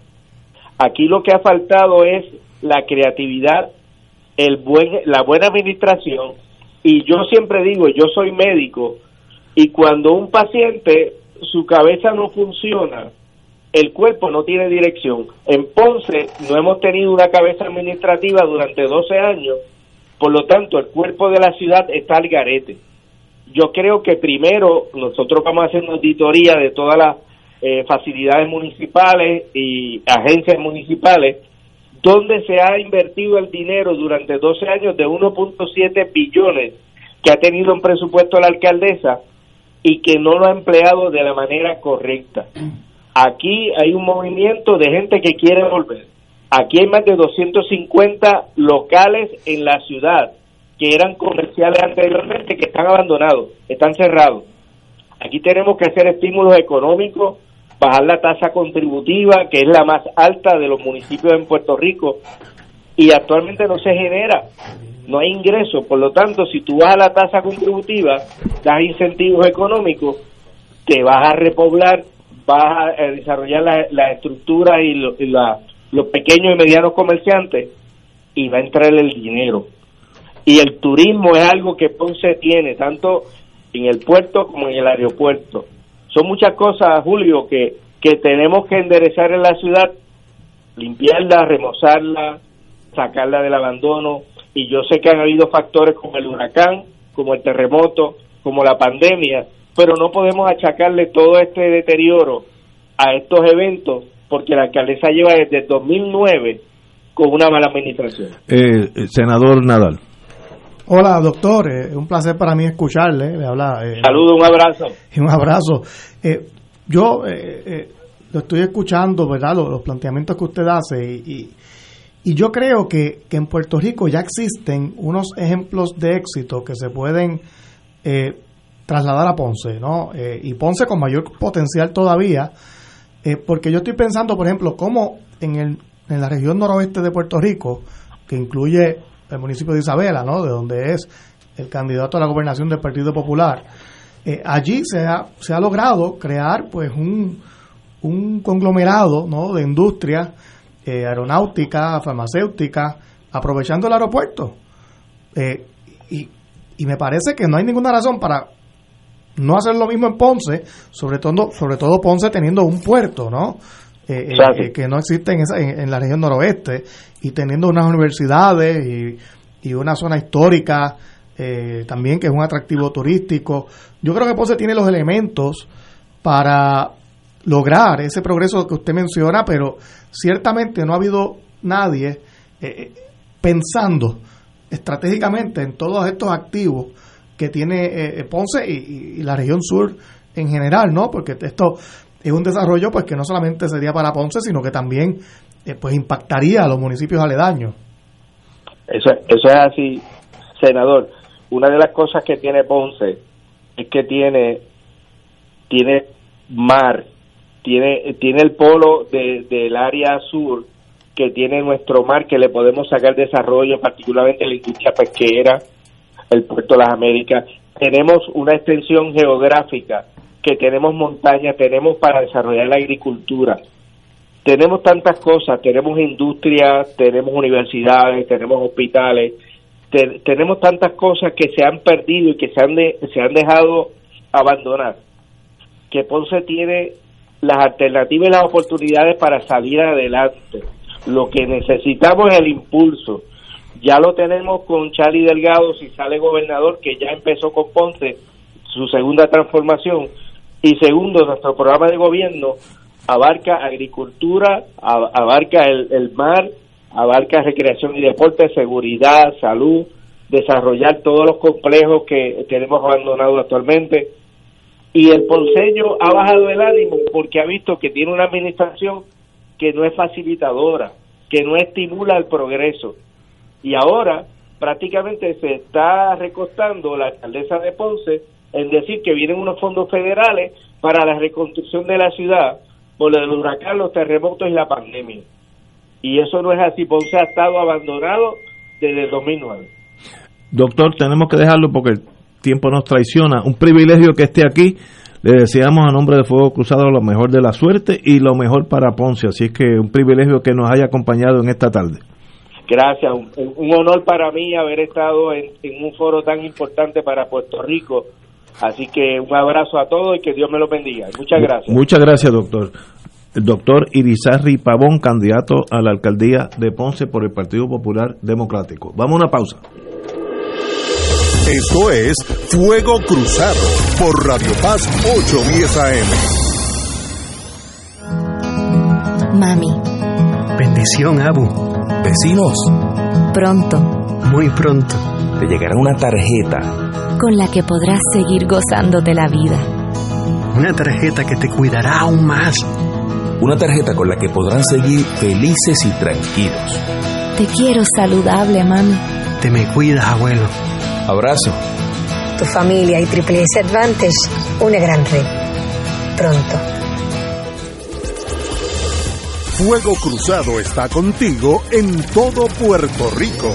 S14: Aquí lo que ha faltado es la creatividad, la buena administración y yo siempre digo, yo soy médico y cuando un paciente su cabeza no funciona, el cuerpo no tiene dirección. En Ponce no hemos tenido una cabeza administrativa durante 12 años, por lo tanto el cuerpo de la ciudad está al garete. Yo creo que primero nosotros vamos a hacer una auditoría de todas las eh, facilidades municipales y agencias municipales donde se ha invertido el dinero durante 12 años de 1.7 billones que ha tenido en presupuesto la alcaldesa y que no lo ha empleado de la manera correcta. Aquí hay un movimiento de gente que quiere volver. Aquí hay más de 250 locales en la ciudad que eran comerciales anteriormente que están abandonados, están cerrados. Aquí tenemos que hacer estímulos económicos, bajar la tasa contributiva, que es la más alta de los municipios en Puerto Rico, y actualmente no se genera, no hay ingresos. Por lo tanto, si tú bajas la tasa contributiva, das incentivos económicos, te vas a repoblar vas a desarrollar las la estructuras y, los pequeños y medianos comerciantes y va a entrar el dinero. Y el turismo es algo que Ponce tiene, tanto en el puerto como en el aeropuerto. Son muchas cosas, Julio, que, que tenemos que enderezar en la ciudad, limpiarla, remozarla, sacarla del abandono. Y yo sé que han habido factores como el huracán, como el terremoto, como la pandemia, pero no podemos achacarle todo este deterioro a estos eventos porque la alcaldesa lleva desde 2009 con una mala administración.
S1: Eh, eh, senador Nadal.
S2: Hola, doctor. Es eh, un placer para mí escucharle. Le habla.
S14: Saludos, un abrazo.
S2: Y un abrazo. yo lo estoy escuchando, ¿verdad? Los, planteamientos que usted hace y, y, yo creo que, que, en Puerto Rico ya existen unos ejemplos de éxito que se pueden trasladar a Ponce, ¿no? Eh, y Ponce con mayor potencial todavía, eh, porque yo estoy pensando, por ejemplo, cómo en, el, en la región noroeste de Puerto Rico, que incluye el municipio de Isabela, ¿no? De donde es el candidato a la gobernación del Partido Popular, eh, allí se ha, se ha logrado crear, pues, un, un conglomerado, ¿no? De industria aeronáutica, farmacéutica, aprovechando el aeropuerto. y, y me parece que no hay ninguna razón para no hacer lo mismo en Ponce, sobre todo, sobre todo Ponce teniendo un puerto, ¿no? Eh, eh, eh, que no existe en, en, la región noroeste y teniendo unas universidades y, y una zona histórica también que es un atractivo turístico. Yo creo que Ponce tiene los elementos para lograr ese progreso que usted menciona, pero ciertamente no ha habido nadie pensando estratégicamente en todos estos activos que tiene eh, eh, Ponce y, la región sur en general, ¿no? Porque esto es un desarrollo pues que no solamente sería para Ponce, sino que también eh, pues impactaría a los municipios aledaños.
S14: Eso, eso es así, senador. Una de las cosas que tiene Ponce es que tiene tiene mar, tiene tiene el polo de, del área sur que tiene nuestro mar que le podemos sacar desarrollo, particularmente la industria pesquera, el puerto de las Américas. Tenemos una extensión geográfica que tenemos montañas, tenemos para desarrollar la agricultura. Tenemos tantas cosas, tenemos industrias, tenemos universidades, tenemos hospitales, tenemos tantas cosas que se han perdido y que se han, se han dejado abandonar. Que Ponce tiene las alternativas y las oportunidades para salir adelante. Lo que necesitamos es el impulso, ya lo tenemos con Charlie Delgado, si sale gobernador, que ya empezó con Ponce, su segunda transformación. Y segundo, nuestro programa de gobierno abarca agricultura, abarca el, mar, abarca recreación y deporte, seguridad, salud, desarrollar todos los complejos que tenemos abandonados actualmente. Y el Ponceño ha bajado el ánimo porque ha visto que tiene una administración que no es facilitadora, que no estimula el progreso. Y ahora prácticamente se está recostando la alcaldesa de Ponce en decir que vienen unos fondos federales para la reconstrucción de la ciudad por el huracán, los terremotos y la pandemia. Y eso no es así. Ponce ha estado abandonado desde el 2009.
S1: Doctor, tenemos que dejarlo porque el tiempo nos traiciona. Un privilegio que esté aquí. Le deseamos a nombre de Fuego Cruzado lo mejor de la suerte y lo mejor para Ponce. Así es que un privilegio que nos haya acompañado en esta tarde.
S14: Gracias, un, honor para mí haber estado en, un foro tan importante para Puerto Rico. Así que un abrazo a todos y que Dios me lo bendiga. Muchas gracias.
S1: Muchas gracias, doctor. El doctor Irizarri Pavón, candidato a la alcaldía de Ponce por el Partido Popular Democrático. Vamos a una pausa.
S4: Esto es Fuego Cruzado por Radio Paz 810
S6: AM. Mami.
S7: Bendición, Abu.
S8: Vecinos.
S6: Pronto.
S7: Muy pronto.
S8: Te llegará una tarjeta.
S6: Con la que podrás seguir gozando de la vida.
S7: Una tarjeta que te cuidará aún más.
S8: Una tarjeta con la que podrán seguir felices y tranquilos.
S6: Te quiero saludable, mami.
S7: Te me cuidas, abuelo.
S8: Abrazo.
S9: Tu familia y Triple S Advantage, una gran red. Pronto.
S4: Fuego Cruzado está contigo en todo Puerto Rico.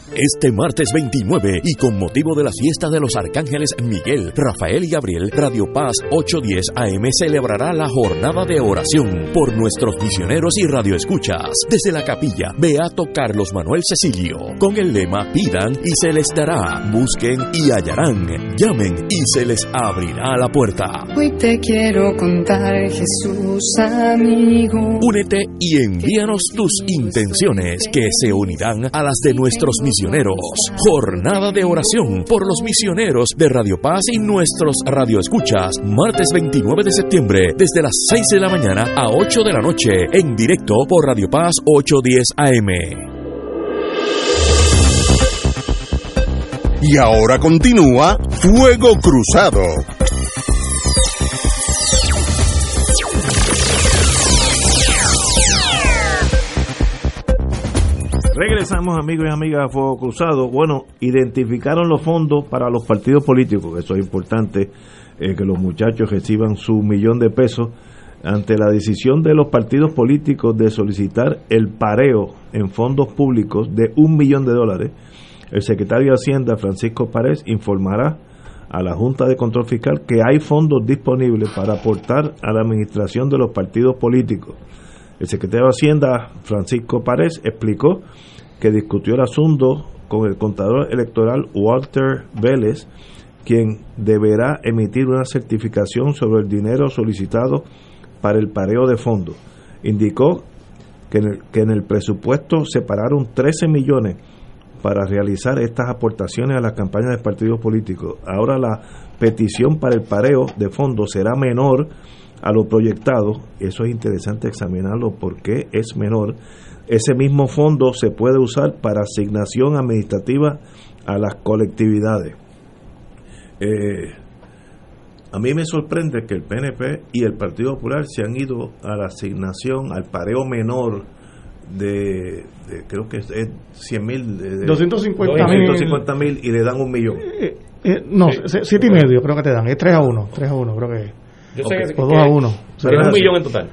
S12: Este martes 29 y con motivo de la fiesta de los arcángeles Miguel, Rafael y Gabriel, Radio Paz 810 AM celebrará la jornada de oración por nuestros misioneros y radioescuchas desde la capilla Beato Carlos Manuel Cecilio con el lema Pidan y se les dará, busquen y hallarán, llamen y se les abrirá la puerta.
S15: Hoy te quiero contar Jesús amigo.
S12: Únete y envíanos tus intenciones que se unirán a las de nuestros misioneros Jornada de oración por los misioneros de Radio Paz y nuestros radioescuchas. Martes 29 de septiembre, desde las 6 de la mañana a 8 de la noche, en directo por Radio Paz 810 AM.
S4: Y ahora continúa Fuego Cruzado.
S1: Regresamos amigos y amigas a Fuego Cruzado. Bueno, identificaron los fondos para los partidos políticos, eso es importante, eh, que los muchachos reciban su millón de pesos ante la decisión de los partidos políticos de solicitar el pareo en fondos públicos de un millón de dólares. El secretario de Hacienda, Francisco Párez, informará a la Junta de Control Fiscal que hay fondos disponibles para aportar a la administración de los partidos políticos. El secretario de Hacienda, Francisco Párez, explicó que discutió el asunto con el contador electoral Walter Vélez, quien deberá emitir una certificación sobre el dinero solicitado para el pareo de fondos. Indicó que en el, que en el presupuesto separaron 13 millones para realizar estas aportaciones a las campañas de partidos políticos. Ahora la petición para el pareo de fondos será menor a lo proyectado. Eso es interesante examinarlo porque es menor ese mismo fondo se puede usar para asignación administrativa a las colectividades. Eh, a mí me sorprende que el PNP y el Partido Popular se han ido a la asignación, al pareo menor de, creo que es, 100 mil,
S2: 250
S1: mil y le dan un millón.
S2: Eh, eh, no, siete y medio creo que te dan, es 3 a 1, 3 a 1 creo que es.
S3: Yo sé que,
S2: o 2 a 1.
S3: es un millón en total.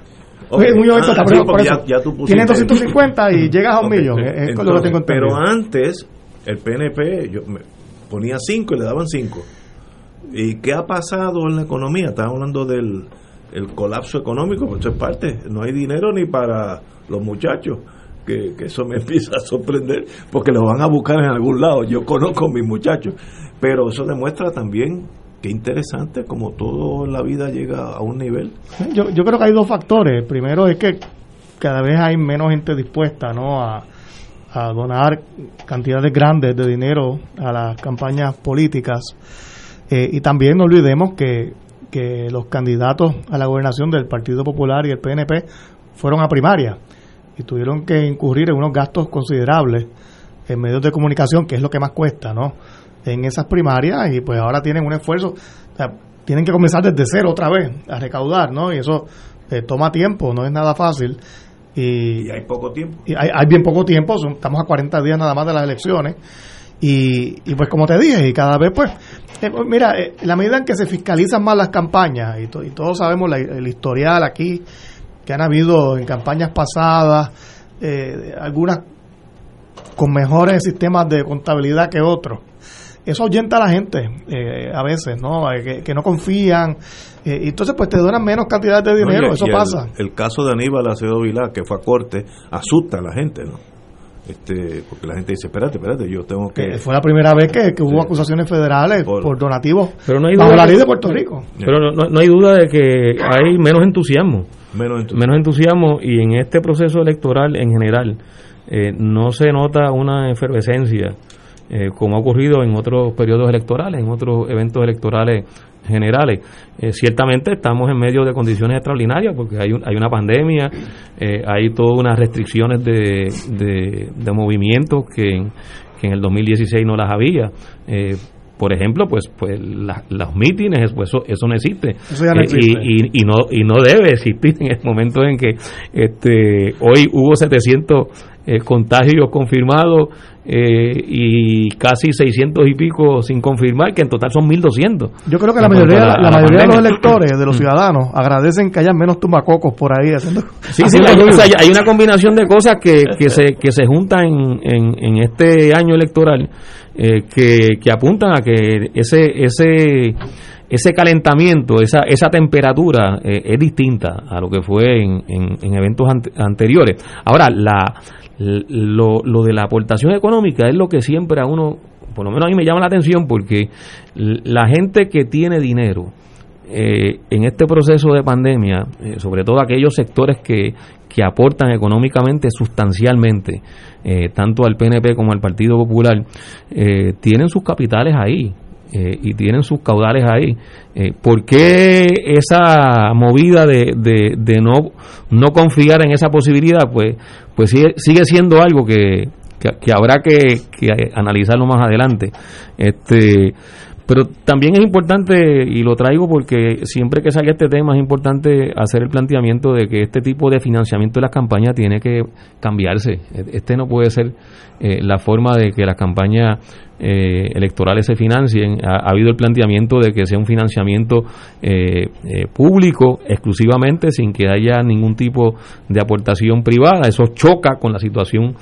S2: Okay. un millón en total, ah, por eso, ya, tienes 250 y llegas a un millón, es, lo que tengo
S1: Pero antes, el PNP yo me ponía 5 y le daban 5. ¿Y qué ha pasado en la economía? Estamos hablando del el colapso económico, pues eso es parte, no hay dinero ni para los muchachos, que, eso me empieza a sorprender, porque lo van a buscar en algún lado, yo conozco a mis muchachos, pero eso demuestra también que interesante como todo la vida llega a un nivel.
S2: Yo, creo que hay dos factores, primero es que cada vez hay menos gente dispuesta ¿no? a, a donar cantidades grandes de dinero a las campañas políticas. Eh, y también no olvidemos que que los candidatos a la gobernación del Partido Popular y el PNP fueron a primaria y tuvieron que incurrir en unos gastos considerables en medios de comunicación, que es lo que más cuesta, ¿no? En esas primarias y pues ahora tienen un esfuerzo, tienen que comenzar desde cero otra vez a recaudar, ¿no? Y eso eh, toma tiempo, no es nada fácil.
S1: Y, hay poco tiempo.
S2: Y hay, hay bien poco tiempo, estamos a 40 días nada más de las elecciones y, y, pues como te dije, y cada vez pues, eh, mira, eh, la medida en que se fiscalizan más las campañas, y, y todos sabemos el historial aquí, que han habido en campañas pasadas, eh, algunas con mejores sistemas de contabilidad que otros, eso ahuyenta a la gente a veces, ¿no? Que, no confían, y entonces pues te donan menos cantidades de dinero, eso pasa.
S1: El, caso de Aníbal Acevedo Vilá, que fue a corte, asusta a la gente, ¿no? este porque la gente dice, espérate, espérate, yo tengo que...
S2: fue la primera vez que, hubo acusaciones federales por, donativos
S3: pero no hay bajo la ley de Puerto Rico. Pero no, no, hay duda de que hay menos entusiasmo. Menos entusiasmo. y en este proceso electoral en general eh, no se nota una efervescencia eh, como ha ocurrido en otros periodos electorales, en otros eventos electorales generales. Eh, ciertamente estamos en medio de condiciones extraordinarias porque hay, hay una pandemia, eh, hay todas unas restricciones de, de, movimientos que en, que en el 2016 no las había. Eh, por ejemplo, pues pues los mítines, pues eso, eso no existe. y, y, no y no debe existir en el momento en que este hoy hubo 700 contagios confirmados eh, y casi 600 y pico sin confirmar, que en total son 1.200.
S2: Yo creo que la mayoría, la, mayoría de los electores, de los mm. ciudadanos, agradecen que haya menos tumacocos por ahí haciendo.
S3: Sí, sí, hay, una combinación de cosas que, que, se, que se juntan en, en, este año electoral eh, que, que apuntan a que ese. ese ese calentamiento, esa, esa temperatura eh, es distinta a lo que fue en, en, eventos anteriores. Ahora, la, lo, lo de la aportación económica es lo que siempre a uno, por lo menos a mí me llama la atención porque la gente que tiene dinero eh, en este proceso de pandemia, eh, sobre todo aquellos sectores que, que aportan económicamente sustancialmente, eh, tanto al PNP como al Partido Popular, tienen sus capitales ahí. y tienen sus caudales ahí. ¿Por qué esa movida de, de, de, no, no confiar en esa posibilidad? Pues pues sigue, sigue siendo algo que, que, habrá que, que, analizarlo más adelante. Este, pero también es importante, y lo traigo porque siempre que salga este tema es importante hacer el planteamiento de que este tipo de financiamiento de las campañas tiene que cambiarse. Este no puede ser eh, la forma de que las campañas eh, electorales se financien. Ha, habido el planteamiento de que sea un financiamiento eh, eh, público exclusivamente sin que haya ningún tipo de aportación privada. Eso choca con la situación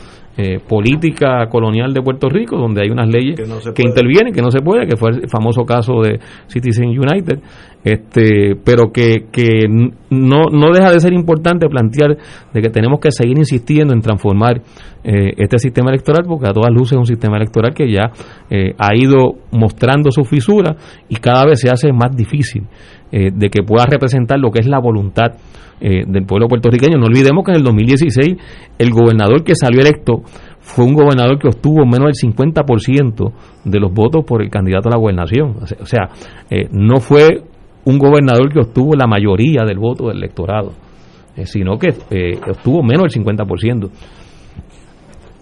S3: política colonial de Puerto Rico, donde hay unas leyes que, intervienen, que no se puede, que fue el famoso caso de Citizen United, este, pero que, que no, no deja de ser importante plantear de que tenemos que seguir insistiendo en transformar este sistema electoral, porque a todas luces es un sistema electoral que ya eh, ha ido mostrando su fisura y cada vez se hace más difícil eh, de que pueda representar lo que es la voluntad eh, del pueblo puertorriqueño. No olvidemos que en el 2016 el gobernador que salió electo fue un gobernador que obtuvo menos del 50% de los votos por el candidato a la gobernación. O sea, no fue un gobernador que obtuvo la mayoría del voto del electorado, sino que obtuvo menos del 50%.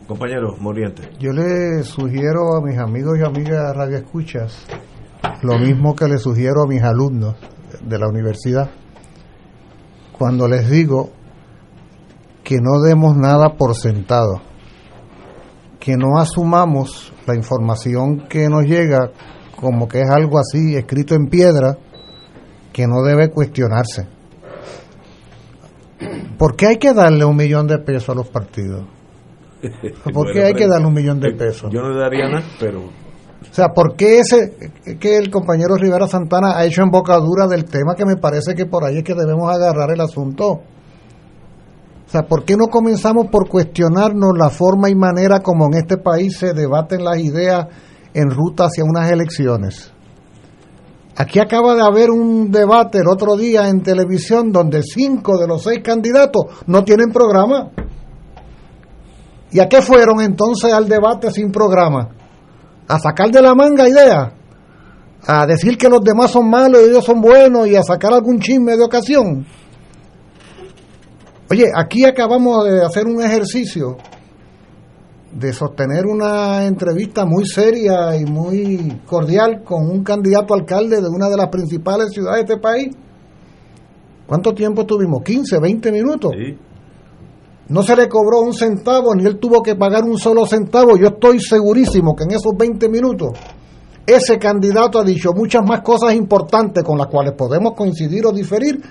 S1: Compañero Moriente.
S10: Yo le sugiero a mis amigos y amigas radio escuchas lo mismo que le sugiero a mis alumnos de la universidad. Cuando les digo que no demos nada por sentado, que no asumamos la información que nos llega como que es algo así escrito en piedra que no debe cuestionarse. ¿Por qué hay que darle un millón de pesos a los partidos? ¿Por qué hay que darle un millón de pesos?
S1: Yo no le daría nada, pero...
S10: O sea, ¿por qué ese que el compañero Rivera Santana ha hecho embocadura del tema que me parece que por ahí es que debemos agarrar el asunto? O sea, ¿por qué no comenzamos por cuestionarnos la forma y manera como en este país se debaten las ideas en ruta hacia unas elecciones? Aquí acaba de haber un debate el otro día en televisión donde cinco de los seis candidatos no tienen programa. ¿Y a qué fueron entonces al debate sin programa? A sacar de la manga ideas, a decir que los demás son malos y ellos son buenos y a sacar algún chisme de ocasión. Oye, aquí acabamos de hacer un ejercicio de sostener una entrevista muy seria y muy cordial con un candidato alcalde de una de las principales ciudades de este país. ¿Cuánto tiempo tuvimos? ¿15, 20 minutos? No se le cobró un centavo, ni él tuvo que pagar un solo centavo. Yo estoy segurísimo que en esos 20 minutos ese candidato ha dicho muchas más cosas importantes con las cuales podemos coincidir o diferir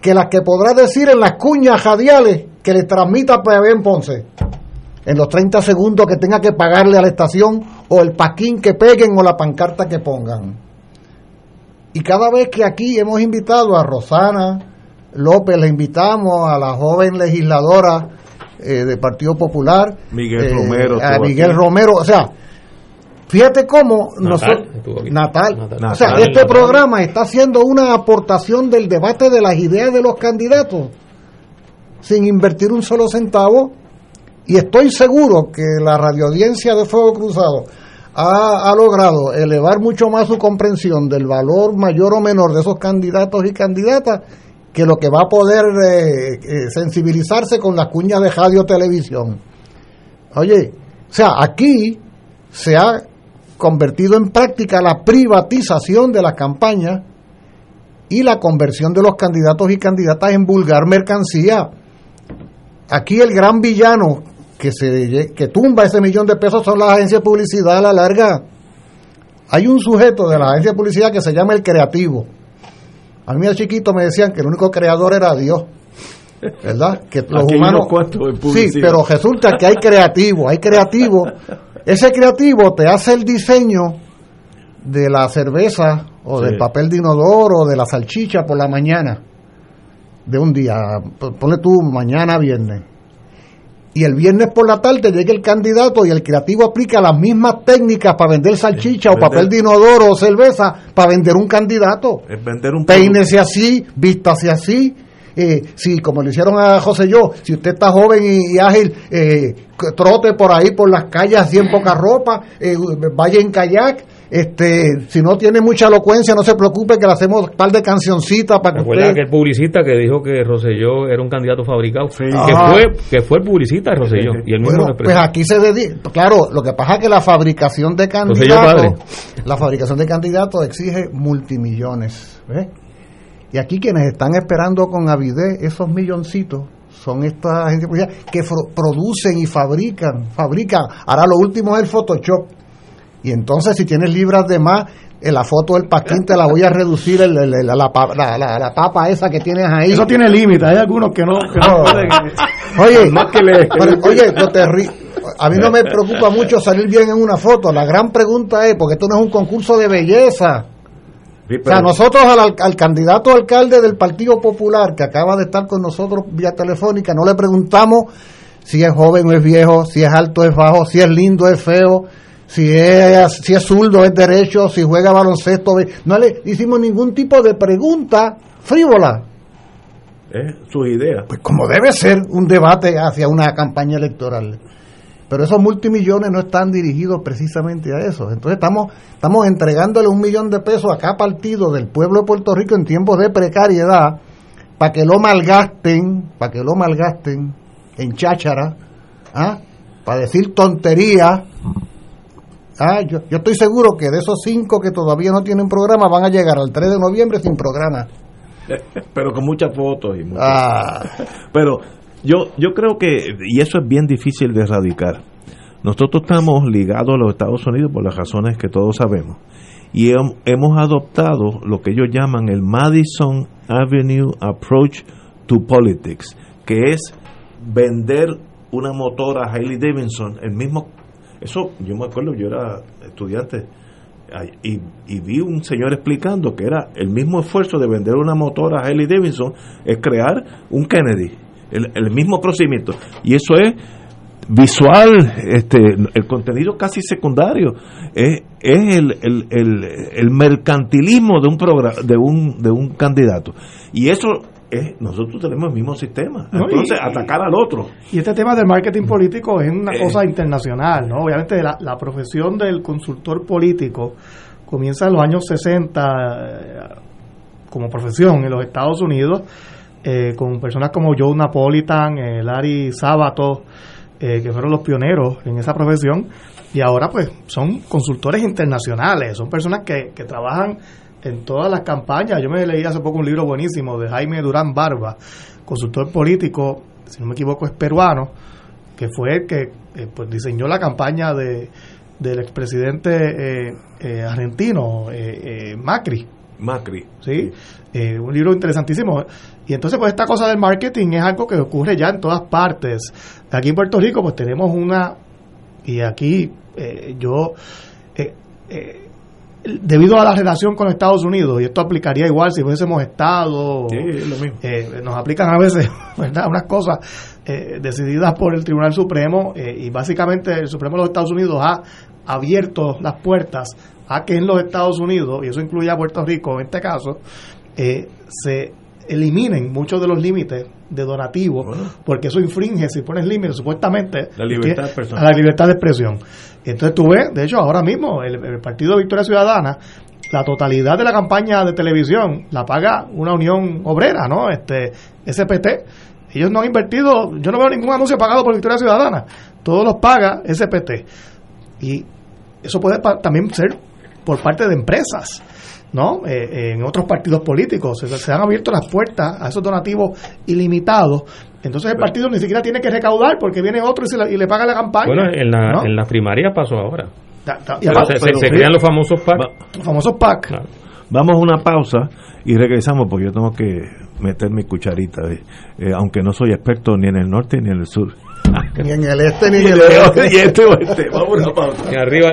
S10: que las que podrá decir en las cuñas radiales que le transmita en Ponce en los 30 segundos que tenga que pagarle a la estación o el paquín que peguen o la pancarta que pongan. Y cada vez que aquí hemos invitado a Rosana López, le invitamos a la joven legisladora eh, del Partido Popular,
S1: Miguel eh, Romero,
S10: a Miguel Romero, o sea, fíjate cómo nosotros, Natal, o sea, este programa está haciendo una aportación del debate de las ideas de los candidatos sin invertir un solo centavo y estoy seguro que la radioaudiencia de Fuego Cruzado ha, logrado elevar mucho más su comprensión del valor mayor o menor de esos candidatos y candidatas que lo que va a poder eh, eh, sensibilizarse con las cuñas de radio televisión. Oye, o sea, aquí se ha convertido en práctica la privatización de la campaña y la conversión de los candidatos y candidatas en vulgar mercancía. Aquí el gran villano que, se, que tumba ese millón de pesos son las agencias de publicidad a la larga. Hay un sujeto de la agencia de publicidad que se llama el creativo. A mí de chiquito me decían que el único creador era Dios. ¿Verdad? Que los humanos. Sí, pero resulta que hay creativo, hay creativo. Ese creativo te hace el diseño de la cerveza o del papel de inodoro o de la salchicha por la mañana de un día. Ponle tú mañana viernes y el viernes por la tarde llega el candidato y el creativo aplica las mismas técnicas para vender salchicha o papel de inodoro o cerveza para vender un candidato.
S1: Es vender un
S10: Peínese así, vístase así. Eh, si, como le hicieron a José yo, si usted está joven y, ágil, eh, trote por ahí por las calles así en poca ropa, eh, vaya en kayak, este, si no tiene mucha elocuencia, no se preocupe que le hacemos un par de cancioncitas para que
S3: usted... aquel publicista que dijo que Roselló era un candidato fabricado? Que, fue, que fue el publicista de Roselló. y el mismo
S10: pues aquí se dedica... Claro, lo que pasa es que la fabricación de candidatos... La fabricación de candidatos exige multimillones. Y aquí quienes están esperando con avidez esos milloncitos son estas agencias que producen y fabrican, fabrican. Ahora lo último es el Photoshop y entonces, si tienes libras de más, en la foto del paquín te la voy a reducir la, la, papa esa que tienes ahí.
S2: Eso tiene límite, hay algunos que no, pueden.
S10: Oye, más que le, oye, no te a mí no me preocupa mucho salir bien en una foto. La gran pregunta es, porque esto no es un concurso de belleza. o sea, nosotros al, al, candidato alcalde del Partido Popular, que acaba de estar con nosotros vía telefónica, no le preguntamos si es joven o es viejo, si es alto o es bajo, si es lindo o es feo si es, si es zurdo, es derecho, si juega baloncesto. No le hicimos ningún tipo de pregunta frívola.
S1: Es su idea.
S10: Pues como debe ser un debate hacia una campaña electoral. Pero esos multimillones no están dirigidos precisamente a eso. Entonces estamos, estamos entregándole un millón de pesos a cada partido del pueblo de Puerto Rico en tiempos de precariedad para que lo malgasten, para que lo malgasten en cháchara, ¿ah? para decir tonterías Ah, yo, yo estoy seguro que de esos cinco que todavía no tienen programa van a llegar al 3 de noviembre sin programa.
S1: Pero con muchas fotos y muchas... Ah. Pero Yo, yo creo que, y eso es bien difícil de erradicar, nosotros estamos ligados a los Estados Unidos por las razones que todos sabemos y hemos adoptado lo que ellos llaman el Madison Avenue Approach to Politics, que es vender una motora Harley Davidson, el mismo, eso yo me acuerdo, yo era estudiante y, y, vi un señor explicando que era el mismo esfuerzo de vender una motora Harley Davidson, es crear un Kennedy, el, el mismo procedimiento, y eso es visual, este, el contenido casi secundario, es, es el, el, el, mercantilismo de un, programa, de, un, de un candidato. Y eso es, nosotros tenemos el mismo sistema. Entonces, atacar al otro.
S2: Y este tema del marketing político es una eh. cosa internacional, ¿no? Obviamente la, la profesión del consultor político comienza en los años 60 eh, como profesión en los Estados Unidos, eh, con personas como Joe Napolitan, Larry Sabato, eh, que fueron los pioneros en esa profesión, y ahora pues son consultores internacionales, son personas que, que trabajan en todas las campañas. Yo me leí hace poco un libro buenísimo de Jaime Durán Barba, consultor político, si no me equivoco es peruano, que fue el que eh, pues diseñó la campaña de del expresidente eh, argentino Macri.
S1: Macri.
S2: ¿sí? un libro interesantísimo. Y entonces, pues esta cosa del marketing es algo que ocurre ya en todas partes. Aquí en Puerto Rico, pues tenemos una, y aquí eh, yo, eh, eh, debido a la relación con Estados Unidos, y esto aplicaría igual si fuésemos Estado, nos aplican a veces ¿verdad? unas cosas decididas por el Tribunal Supremo, y básicamente el Supremo de los Estados Unidos ha abierto las puertas a que en los Estados Unidos, y eso incluye a Puerto Rico en este caso, se eliminen muchos de los límites de donativo, porque eso infringe, si pones límites, supuestamente,
S1: la libertad
S2: a la libertad de expresión. Entonces tú ves, de hecho, ahora mismo, el, Partido Victoria Ciudadana, la totalidad de la campaña de televisión la paga una unión obrera, ¿no? Este SPT. Ellos no han invertido, yo no veo ningún anuncio pagado por Victoria Ciudadana, todos los paga SPT. Y eso puede también ser por parte de empresas ¿no? Eh, en otros partidos políticos. Se, han abierto las puertas a esos donativos ilimitados. Entonces el partido ni siquiera tiene que recaudar porque viene otro y, le paga la campaña.
S3: Bueno, en la, en la primaria pasó ahora. se, crean los famosos PAC.
S2: Los famosos PAC.
S1: Vamos a una pausa y regresamos porque yo tengo que meter mi cucharita, eh, aunque no soy experto ni en el norte ni en el sur.
S10: ni en el este ni en el oeste.
S1: y este oeste. Vamos a una pausa.
S3: Y arriba.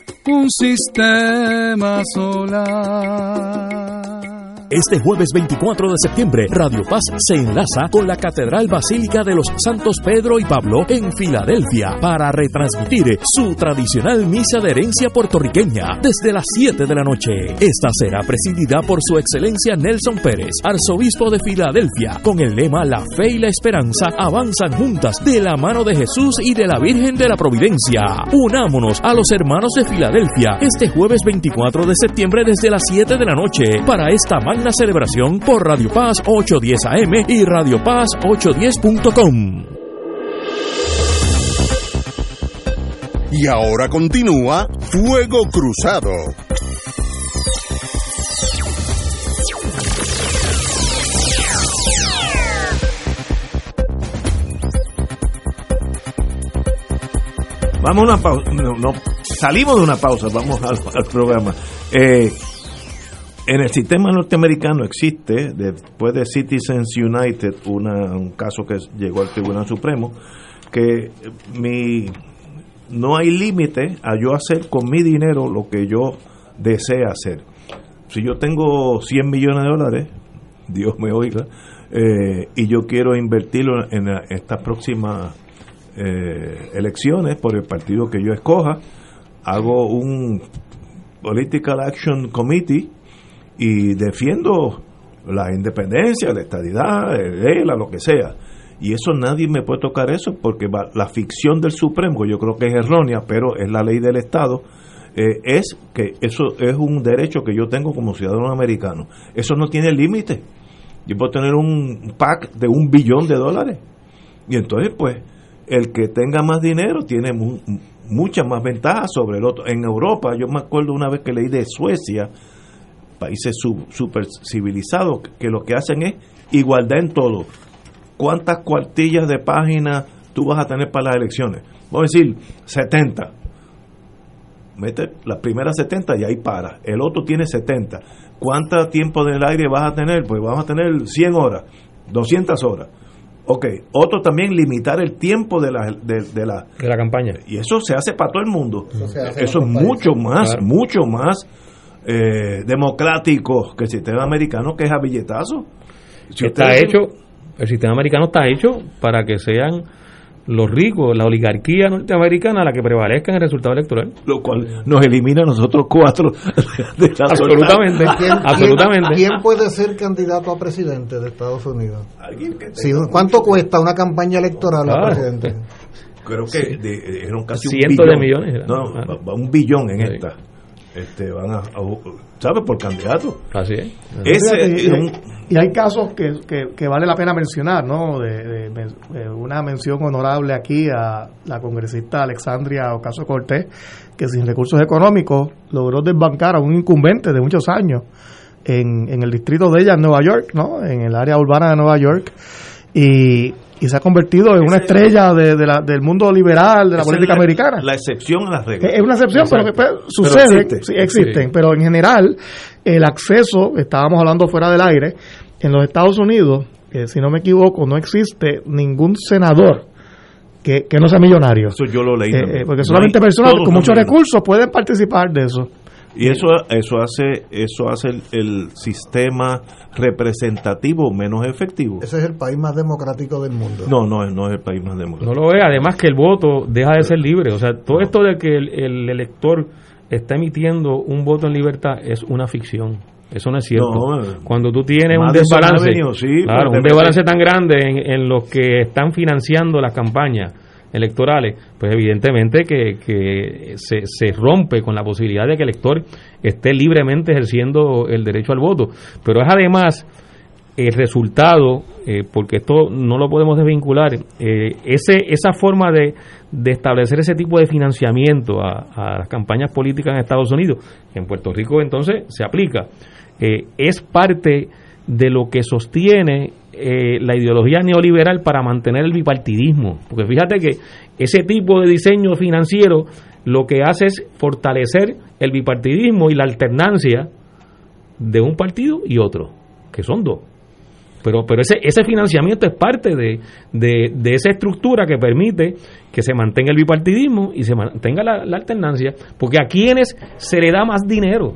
S16: un sistema solar.
S12: Este jueves 24 de septiembre, Radio Paz se enlaza con la Catedral Basílica de los Santos Pedro y Pablo en Filadelfia para retransmitir su tradicional misa de herencia puertorriqueña desde las 7 de la noche. Esta será presidida por su excelencia Nelson Pérez, arzobispo de Filadelfia, con el lema La fe y la esperanza avanzan juntas de la mano de Jesús y de la Virgen de la Providencia. Unámonos a los hermanos de Filadelfia este jueves 24 de septiembre desde las 7 de la noche para esta magna la celebración por Radio Paz 810 AM y Radio Paz 810.com.
S4: Y ahora continúa Fuego Cruzado.
S1: Vamos a una pausa. No, salimos de una pausa, vamos al, programa. Eh, en el sistema norteamericano existe, después de Citizens United, un caso que llegó al Tribunal Supremo, que mi no hay límite a yo hacer con mi dinero lo que yo desea hacer. Si yo tengo 100 millones de dólares, Dios me oiga, eh, y yo quiero invertirlo en estas próximas eh, elecciones por el partido que yo escoja, hago un Political Action Committee y defiendo la independencia, la estadidad, el lo que sea. Y eso nadie me puede tocar eso porque la ficción del Supremo, yo creo que es errónea, pero es la ley del Estado, eh, es que eso es un derecho que yo tengo como ciudadano americano. Eso no tiene límite. Yo puedo tener un pack de un billón de dólares. Y entonces, pues, el que tenga más dinero tiene muchas más ventajas sobre el otro. En Europa, yo me acuerdo una vez que leí de Suecia, países super civilizados, que lo que hacen es igualdad en todo. ¿Cuántas cuartillas de página tú vas a tener para las elecciones? Vamos a decir 70. Mete las primeras 70 y ahí para. El otro tiene 70. ¿Cuánto tiempo del aire vas a tener? Pues vamos a tener 100 horas, 200 horas Ok, otro también limitar el tiempo de la, de, la,
S3: de la campaña.
S1: Y eso se hace para todo el mundo. Eso, es mucho más, mucho más eh, democrático que el sistema americano, que es a billetazo.
S3: está hecho, el sistema americano está hecho para que sean los ricos, la oligarquía norteamericana la que prevalezca en el resultado electoral.
S1: Lo cual nos elimina a nosotros cuatro.
S3: absolutamente.
S10: ¿Quién,
S3: absolutamente.
S10: ¿quién, puede ser candidato a presidente de Estados Unidos? ¿Cuánto cuesta una campaña electoral a presidente?
S1: Creo que de, eran casi
S3: Cientos de millones.
S1: No, un billón en esta. Este, van a, ¿sabes? Por candidato.
S3: Así es.
S2: Ese, y hay casos que, que, vale la pena mencionar, ¿no? De, una mención honorable aquí a la congresista Alexandria Ocaso Cortés, que sin recursos económicos logró desbancar a un incumbente de muchos años en, en el distrito de ella, en Nueva York, ¿no? En el área urbana de Nueva York. Y, y se ha convertido en una estrella de, la, del mundo liberal, de la política americana.
S1: La excepción a las reglas.
S2: Es una excepción, pero que pues, sucede, sí, existen, pero en general el acceso, estábamos hablando fuera del aire, en los Estados Unidos, si no me equivoco, no existe ningún senador que, no sea millonario.
S1: Eso yo lo leí.
S2: Eh, eh, porque solamente personas con muchos recursos pueden participar de eso.
S1: Y eso eso hace eso hace el, sistema representativo menos efectivo.
S10: Ese es el país más democrático del mundo.
S1: No, no, no es el país más democrático.
S3: No lo es, además que el voto deja de ser libre. O sea, todo esto de que el elector está emitiendo un voto en libertad es una ficción. Eso no es cierto. Cuando tú tienes un desbalance, claro, un desbalance tan grande en, los que están financiando las campañas electorales, pues evidentemente que, que se, se, rompe con la posibilidad de que el elector esté libremente ejerciendo el derecho al voto. Pero es además el resultado, eh, porque esto no lo podemos desvincular, eh, ese, esa forma de, de, establecer ese tipo de financiamiento a, a las campañas políticas en Estados Unidos, en Puerto Rico entonces se aplica eh, es parte de lo que sostiene eh, la ideología neoliberal para mantener el bipartidismo. Porque fíjate que ese tipo de diseño financiero lo que hace es fortalecer el bipartidismo y la alternancia de un partido y otro, que son dos. Pero, pero ese, ese financiamiento es parte de, de, esa estructura que permite que se mantenga el bipartidismo y se mantenga la, la alternancia, porque a quienes se le da más dinero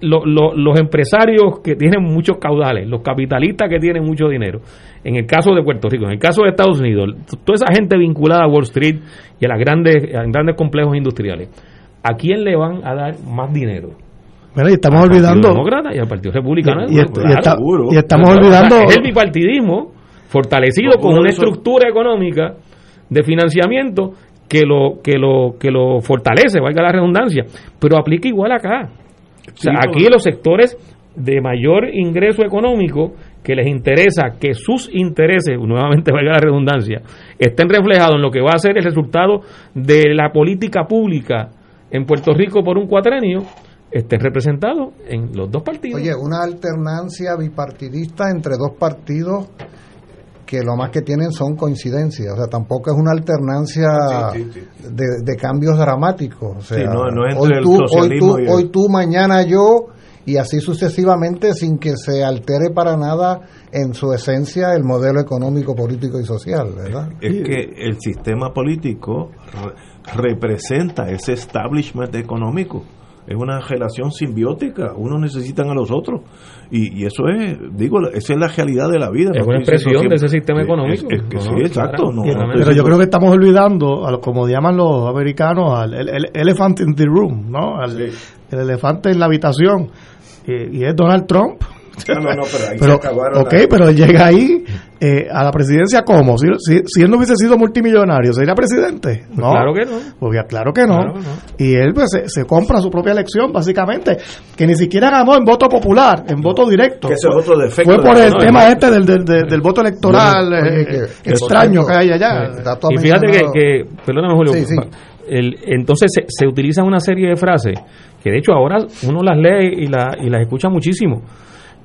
S3: los empresarios que tienen muchos caudales, los capitalistas que tienen mucho dinero, en el caso de Puerto Rico, en el caso de Estados Unidos, toda esa gente vinculada a Wall Street y a, las grandes, grandes complejos industriales, ¿a quién le van a dar más dinero?
S2: y estamos olvidando.
S3: y al Partido Republicano.
S2: Y, estamos olvidando.
S3: es el bipartidismo fortalecido con una estructura económica de financiamiento que lo que lo que lo fortalece, valga la redundancia, pero aplica igual acá aquí los sectores de mayor ingreso económico que les interesa que sus intereses, nuevamente valga la redundancia, estén reflejados en lo que va a ser el resultado de la política pública en Puerto Rico por un cuatrenio, estén representados en los dos partidos.
S10: Oye, una alternancia bipartidista entre dos partidos que lo más que tienen son coincidencias, o sea, tampoco es una alternancia De, cambios dramáticos. O sea, hoy, tú, hoy, tú, hoy tú, mañana yo, y así sucesivamente sin que se altere para nada en su esencia el modelo económico, político y social, ¿verdad?
S1: Es que el sistema político representa ese establishment económico es una relación simbiótica, unos necesitan a los otros. Y, eso es, digo, esa es la realidad de la vida.
S3: Es una expresión de ese sistema económico.
S1: sí, exacto.
S2: pero yo creo que estamos olvidando, a como llaman los americanos, al el, elephant in the room, ¿no? el elefante en la habitación. y es Donald Trump pero, Ok, pero él llega ahí eh, a la presidencia como si, si, él no hubiese sido multimillonario, ¿sería presidente?
S3: Pues no. Claro que no.
S2: Pues claro que no. Y él pues se, compra su propia elección, básicamente, que ni siquiera ganó en voto popular, en voto directo. fue, por el tema este del, del, del, voto electoral eh, extraño que hay allá.
S3: Y fíjate que, perdóname Julio, El, entonces se, se utilizan una serie de frases que de hecho ahora uno las lee y, la, y las escucha muchísimo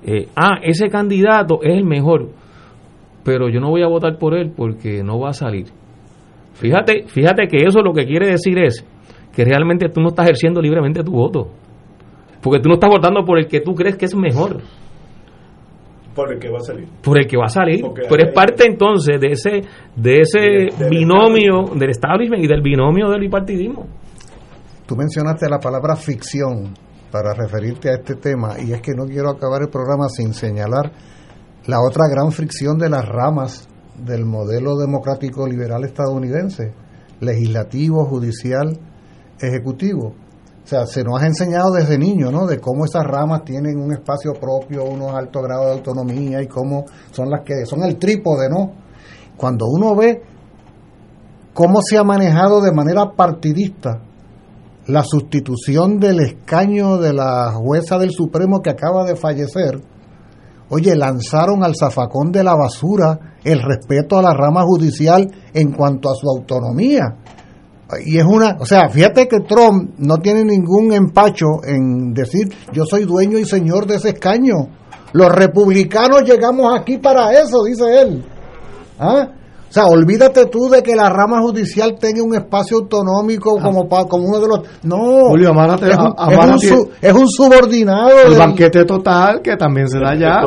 S3: eh, ah, ese candidato es el mejor, pero yo no voy a votar por él porque no va a salir. Fíjate, fíjate que eso lo que quiere decir es que realmente tú no estás ejerciendo libremente tu voto. Porque tú no estás votando por el que tú crees que es mejor.
S1: Por el que va a salir.
S3: Por el que va a salir. pero es parte entonces de ese de ese binomio del establishment y del binomio del bipartidismo.
S10: Tú mencionaste la palabra ficción para referirte a este tema y es que no quiero acabar el programa sin señalar la otra gran fricción de las ramas del modelo democrático liberal estadounidense, legislativo, judicial, ejecutivo. O sea, se nos ha enseñado desde niño, ¿no? De cómo esas ramas tienen un espacio propio, unos altos grados de autonomía y cómo son las que son el trípode, ¿no? Cuando uno ve cómo se ha manejado de manera partidista la sustitución del escaño de la jueza del Supremo que acaba de fallecer, oye, lanzaron al zafacón de la basura el respeto a la rama judicial en cuanto a su autonomía. Y es una, o sea, fíjate que Trump no tiene ningún empacho en decir yo soy dueño y señor de ese escaño. Los republicanos llegamos aquí para eso, dice él. ¿Ah? O sea, olvídate tú de que la rama judicial tenga un espacio autonómico como, como uno de los... No,
S2: Julio, amárate,
S10: es, un, es, un, subordinado.
S2: El banquete total que también se da allá.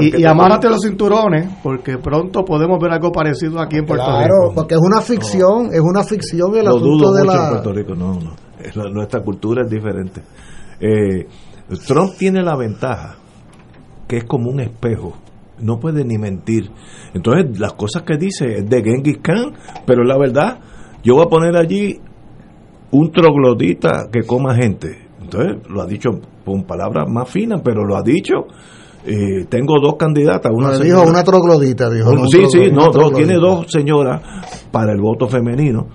S2: y, y amárate los cinturones, porque pronto podemos ver algo parecido aquí en Puerto Rico. Claro,
S10: porque es una ficción, es una ficción el asunto de la...
S1: en Puerto Rico, no, no. nuestra cultura es diferente. Eh, Trump tiene la ventaja que es como un espejo no puede ni mentir. Entonces, las cosas que dice es de Genghis Khan, pero la verdad, yo voy a poner allí un troglodita que coma gente. Entonces, lo ha dicho con palabras más finas, pero lo ha dicho. Eh, tengo dos candidatas. Una
S10: dijo una troglodita, dijo.
S1: sí, sí, no, tiene dos señoras para el voto femenino.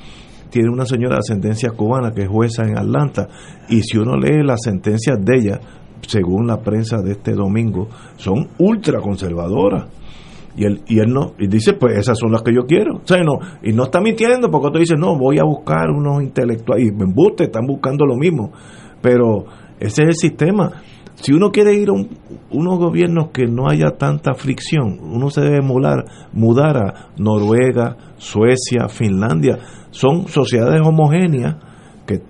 S1: Tiene una señora de ascendencia cubana que es jueza en Atlanta. Y si uno lee las sentencias de ella, según la prensa de este domingo, son ultra conservadoras. Y él, y él no, y dice, pues esas son las que yo quiero. O sea, no, y no está mintiendo porque otro dice, no, voy a buscar unos intelectuales. Y me embuste, están buscando lo mismo. Pero ese es el sistema. Si uno quiere ir a unos gobiernos que no haya tanta fricción, uno se debe mudar, mudar a Noruega, Suecia, Finlandia. Son sociedades homogéneas, que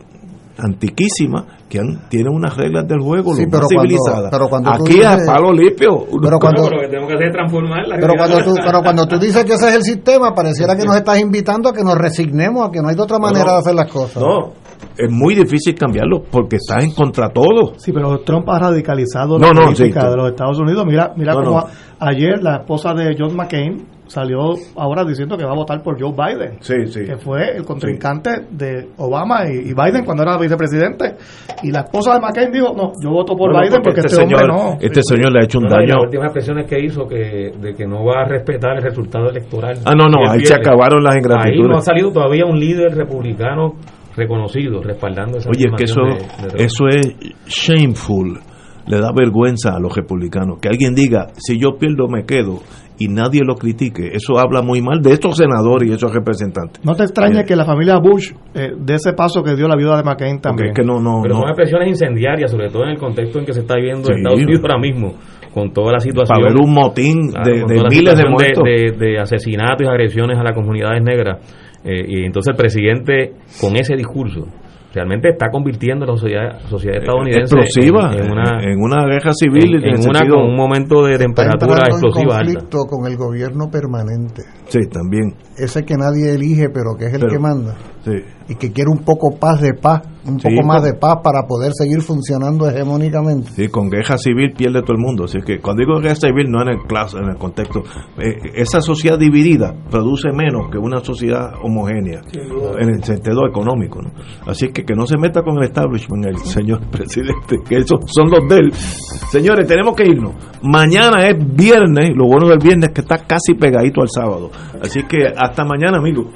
S1: antiquísimas, que tienen unas reglas del juego lo más civilizadas. Pero cuando Aquí a palo limpio.
S10: Pero cuando, que tenemos que hacer transformar pero cuando, tú, pero cuando tú dices que ese es el sistema, pareciera que nos estás invitando a que nos resignemos, a que no hay otra manera de hacer las cosas.
S1: No, es muy difícil cambiarlo porque está en contra todo.
S2: Sí, pero Trump ha radicalizado la política de los Estados Unidos. Mira, mira cómo ayer la esposa de John McCain salió ahora diciendo que va a votar por Joe Biden, que fue el contrincante de Obama y, Biden cuando era vicepresidente. Y la esposa de McCain dijo, no, yo voto por Biden porque, este, este señor, no.
S1: Este señor le ha hecho un daño.
S3: Las últimas expresiones que hizo que, de que no va a respetar el resultado electoral.
S1: Ah, no, no, ahí se acabaron las ingratitudes.
S3: Ahí no ha salido todavía un líder republicano reconocido respaldando esa
S1: Oye, que eso, eso es shameful le da vergüenza a los republicanos. Que alguien diga, si yo pierdo me quedo y nadie lo critique, eso habla muy mal de estos senadores y esos representantes.
S2: No te extraña eh, que la familia Bush, eh, de ese paso que dio la viuda de McCain también.
S1: Que no, no,
S3: Pero son expresiones incendiarias, sobre todo en el contexto en que se está viviendo en Estados Unidos ahora mismo con toda la situación.
S1: Para ver un motín de, miles de muertos.
S3: De, asesinatos y agresiones a las comunidades negras. Eh, y entonces el presidente, con ese discurso, realmente está convirtiendo la sociedad, sociedad estadounidense
S1: explosiva en, una, en una guerra civil
S3: en, un momento de temperatura explosiva
S10: en conflicto con el gobierno permanente.
S1: Sí también.
S10: Ese que nadie elige pero que es el que manda y que quiere un poco paz de paz, un poco más de paz para poder seguir funcionando hegemónicamente.
S1: Sí, con guerra civil pierde todo el mundo. Así que cuando digo guerra civil no en el clase, en el contexto. Eh, esa sociedad dividida produce menos que una sociedad homogénea en el sentido económico. Así que que no se meta con el establishment el señor presidente, que esos son los de él. Señores, tenemos que irnos. Mañana es viernes, lo bueno del viernes es que está casi pegadito al sábado. Así que hasta mañana, amigos.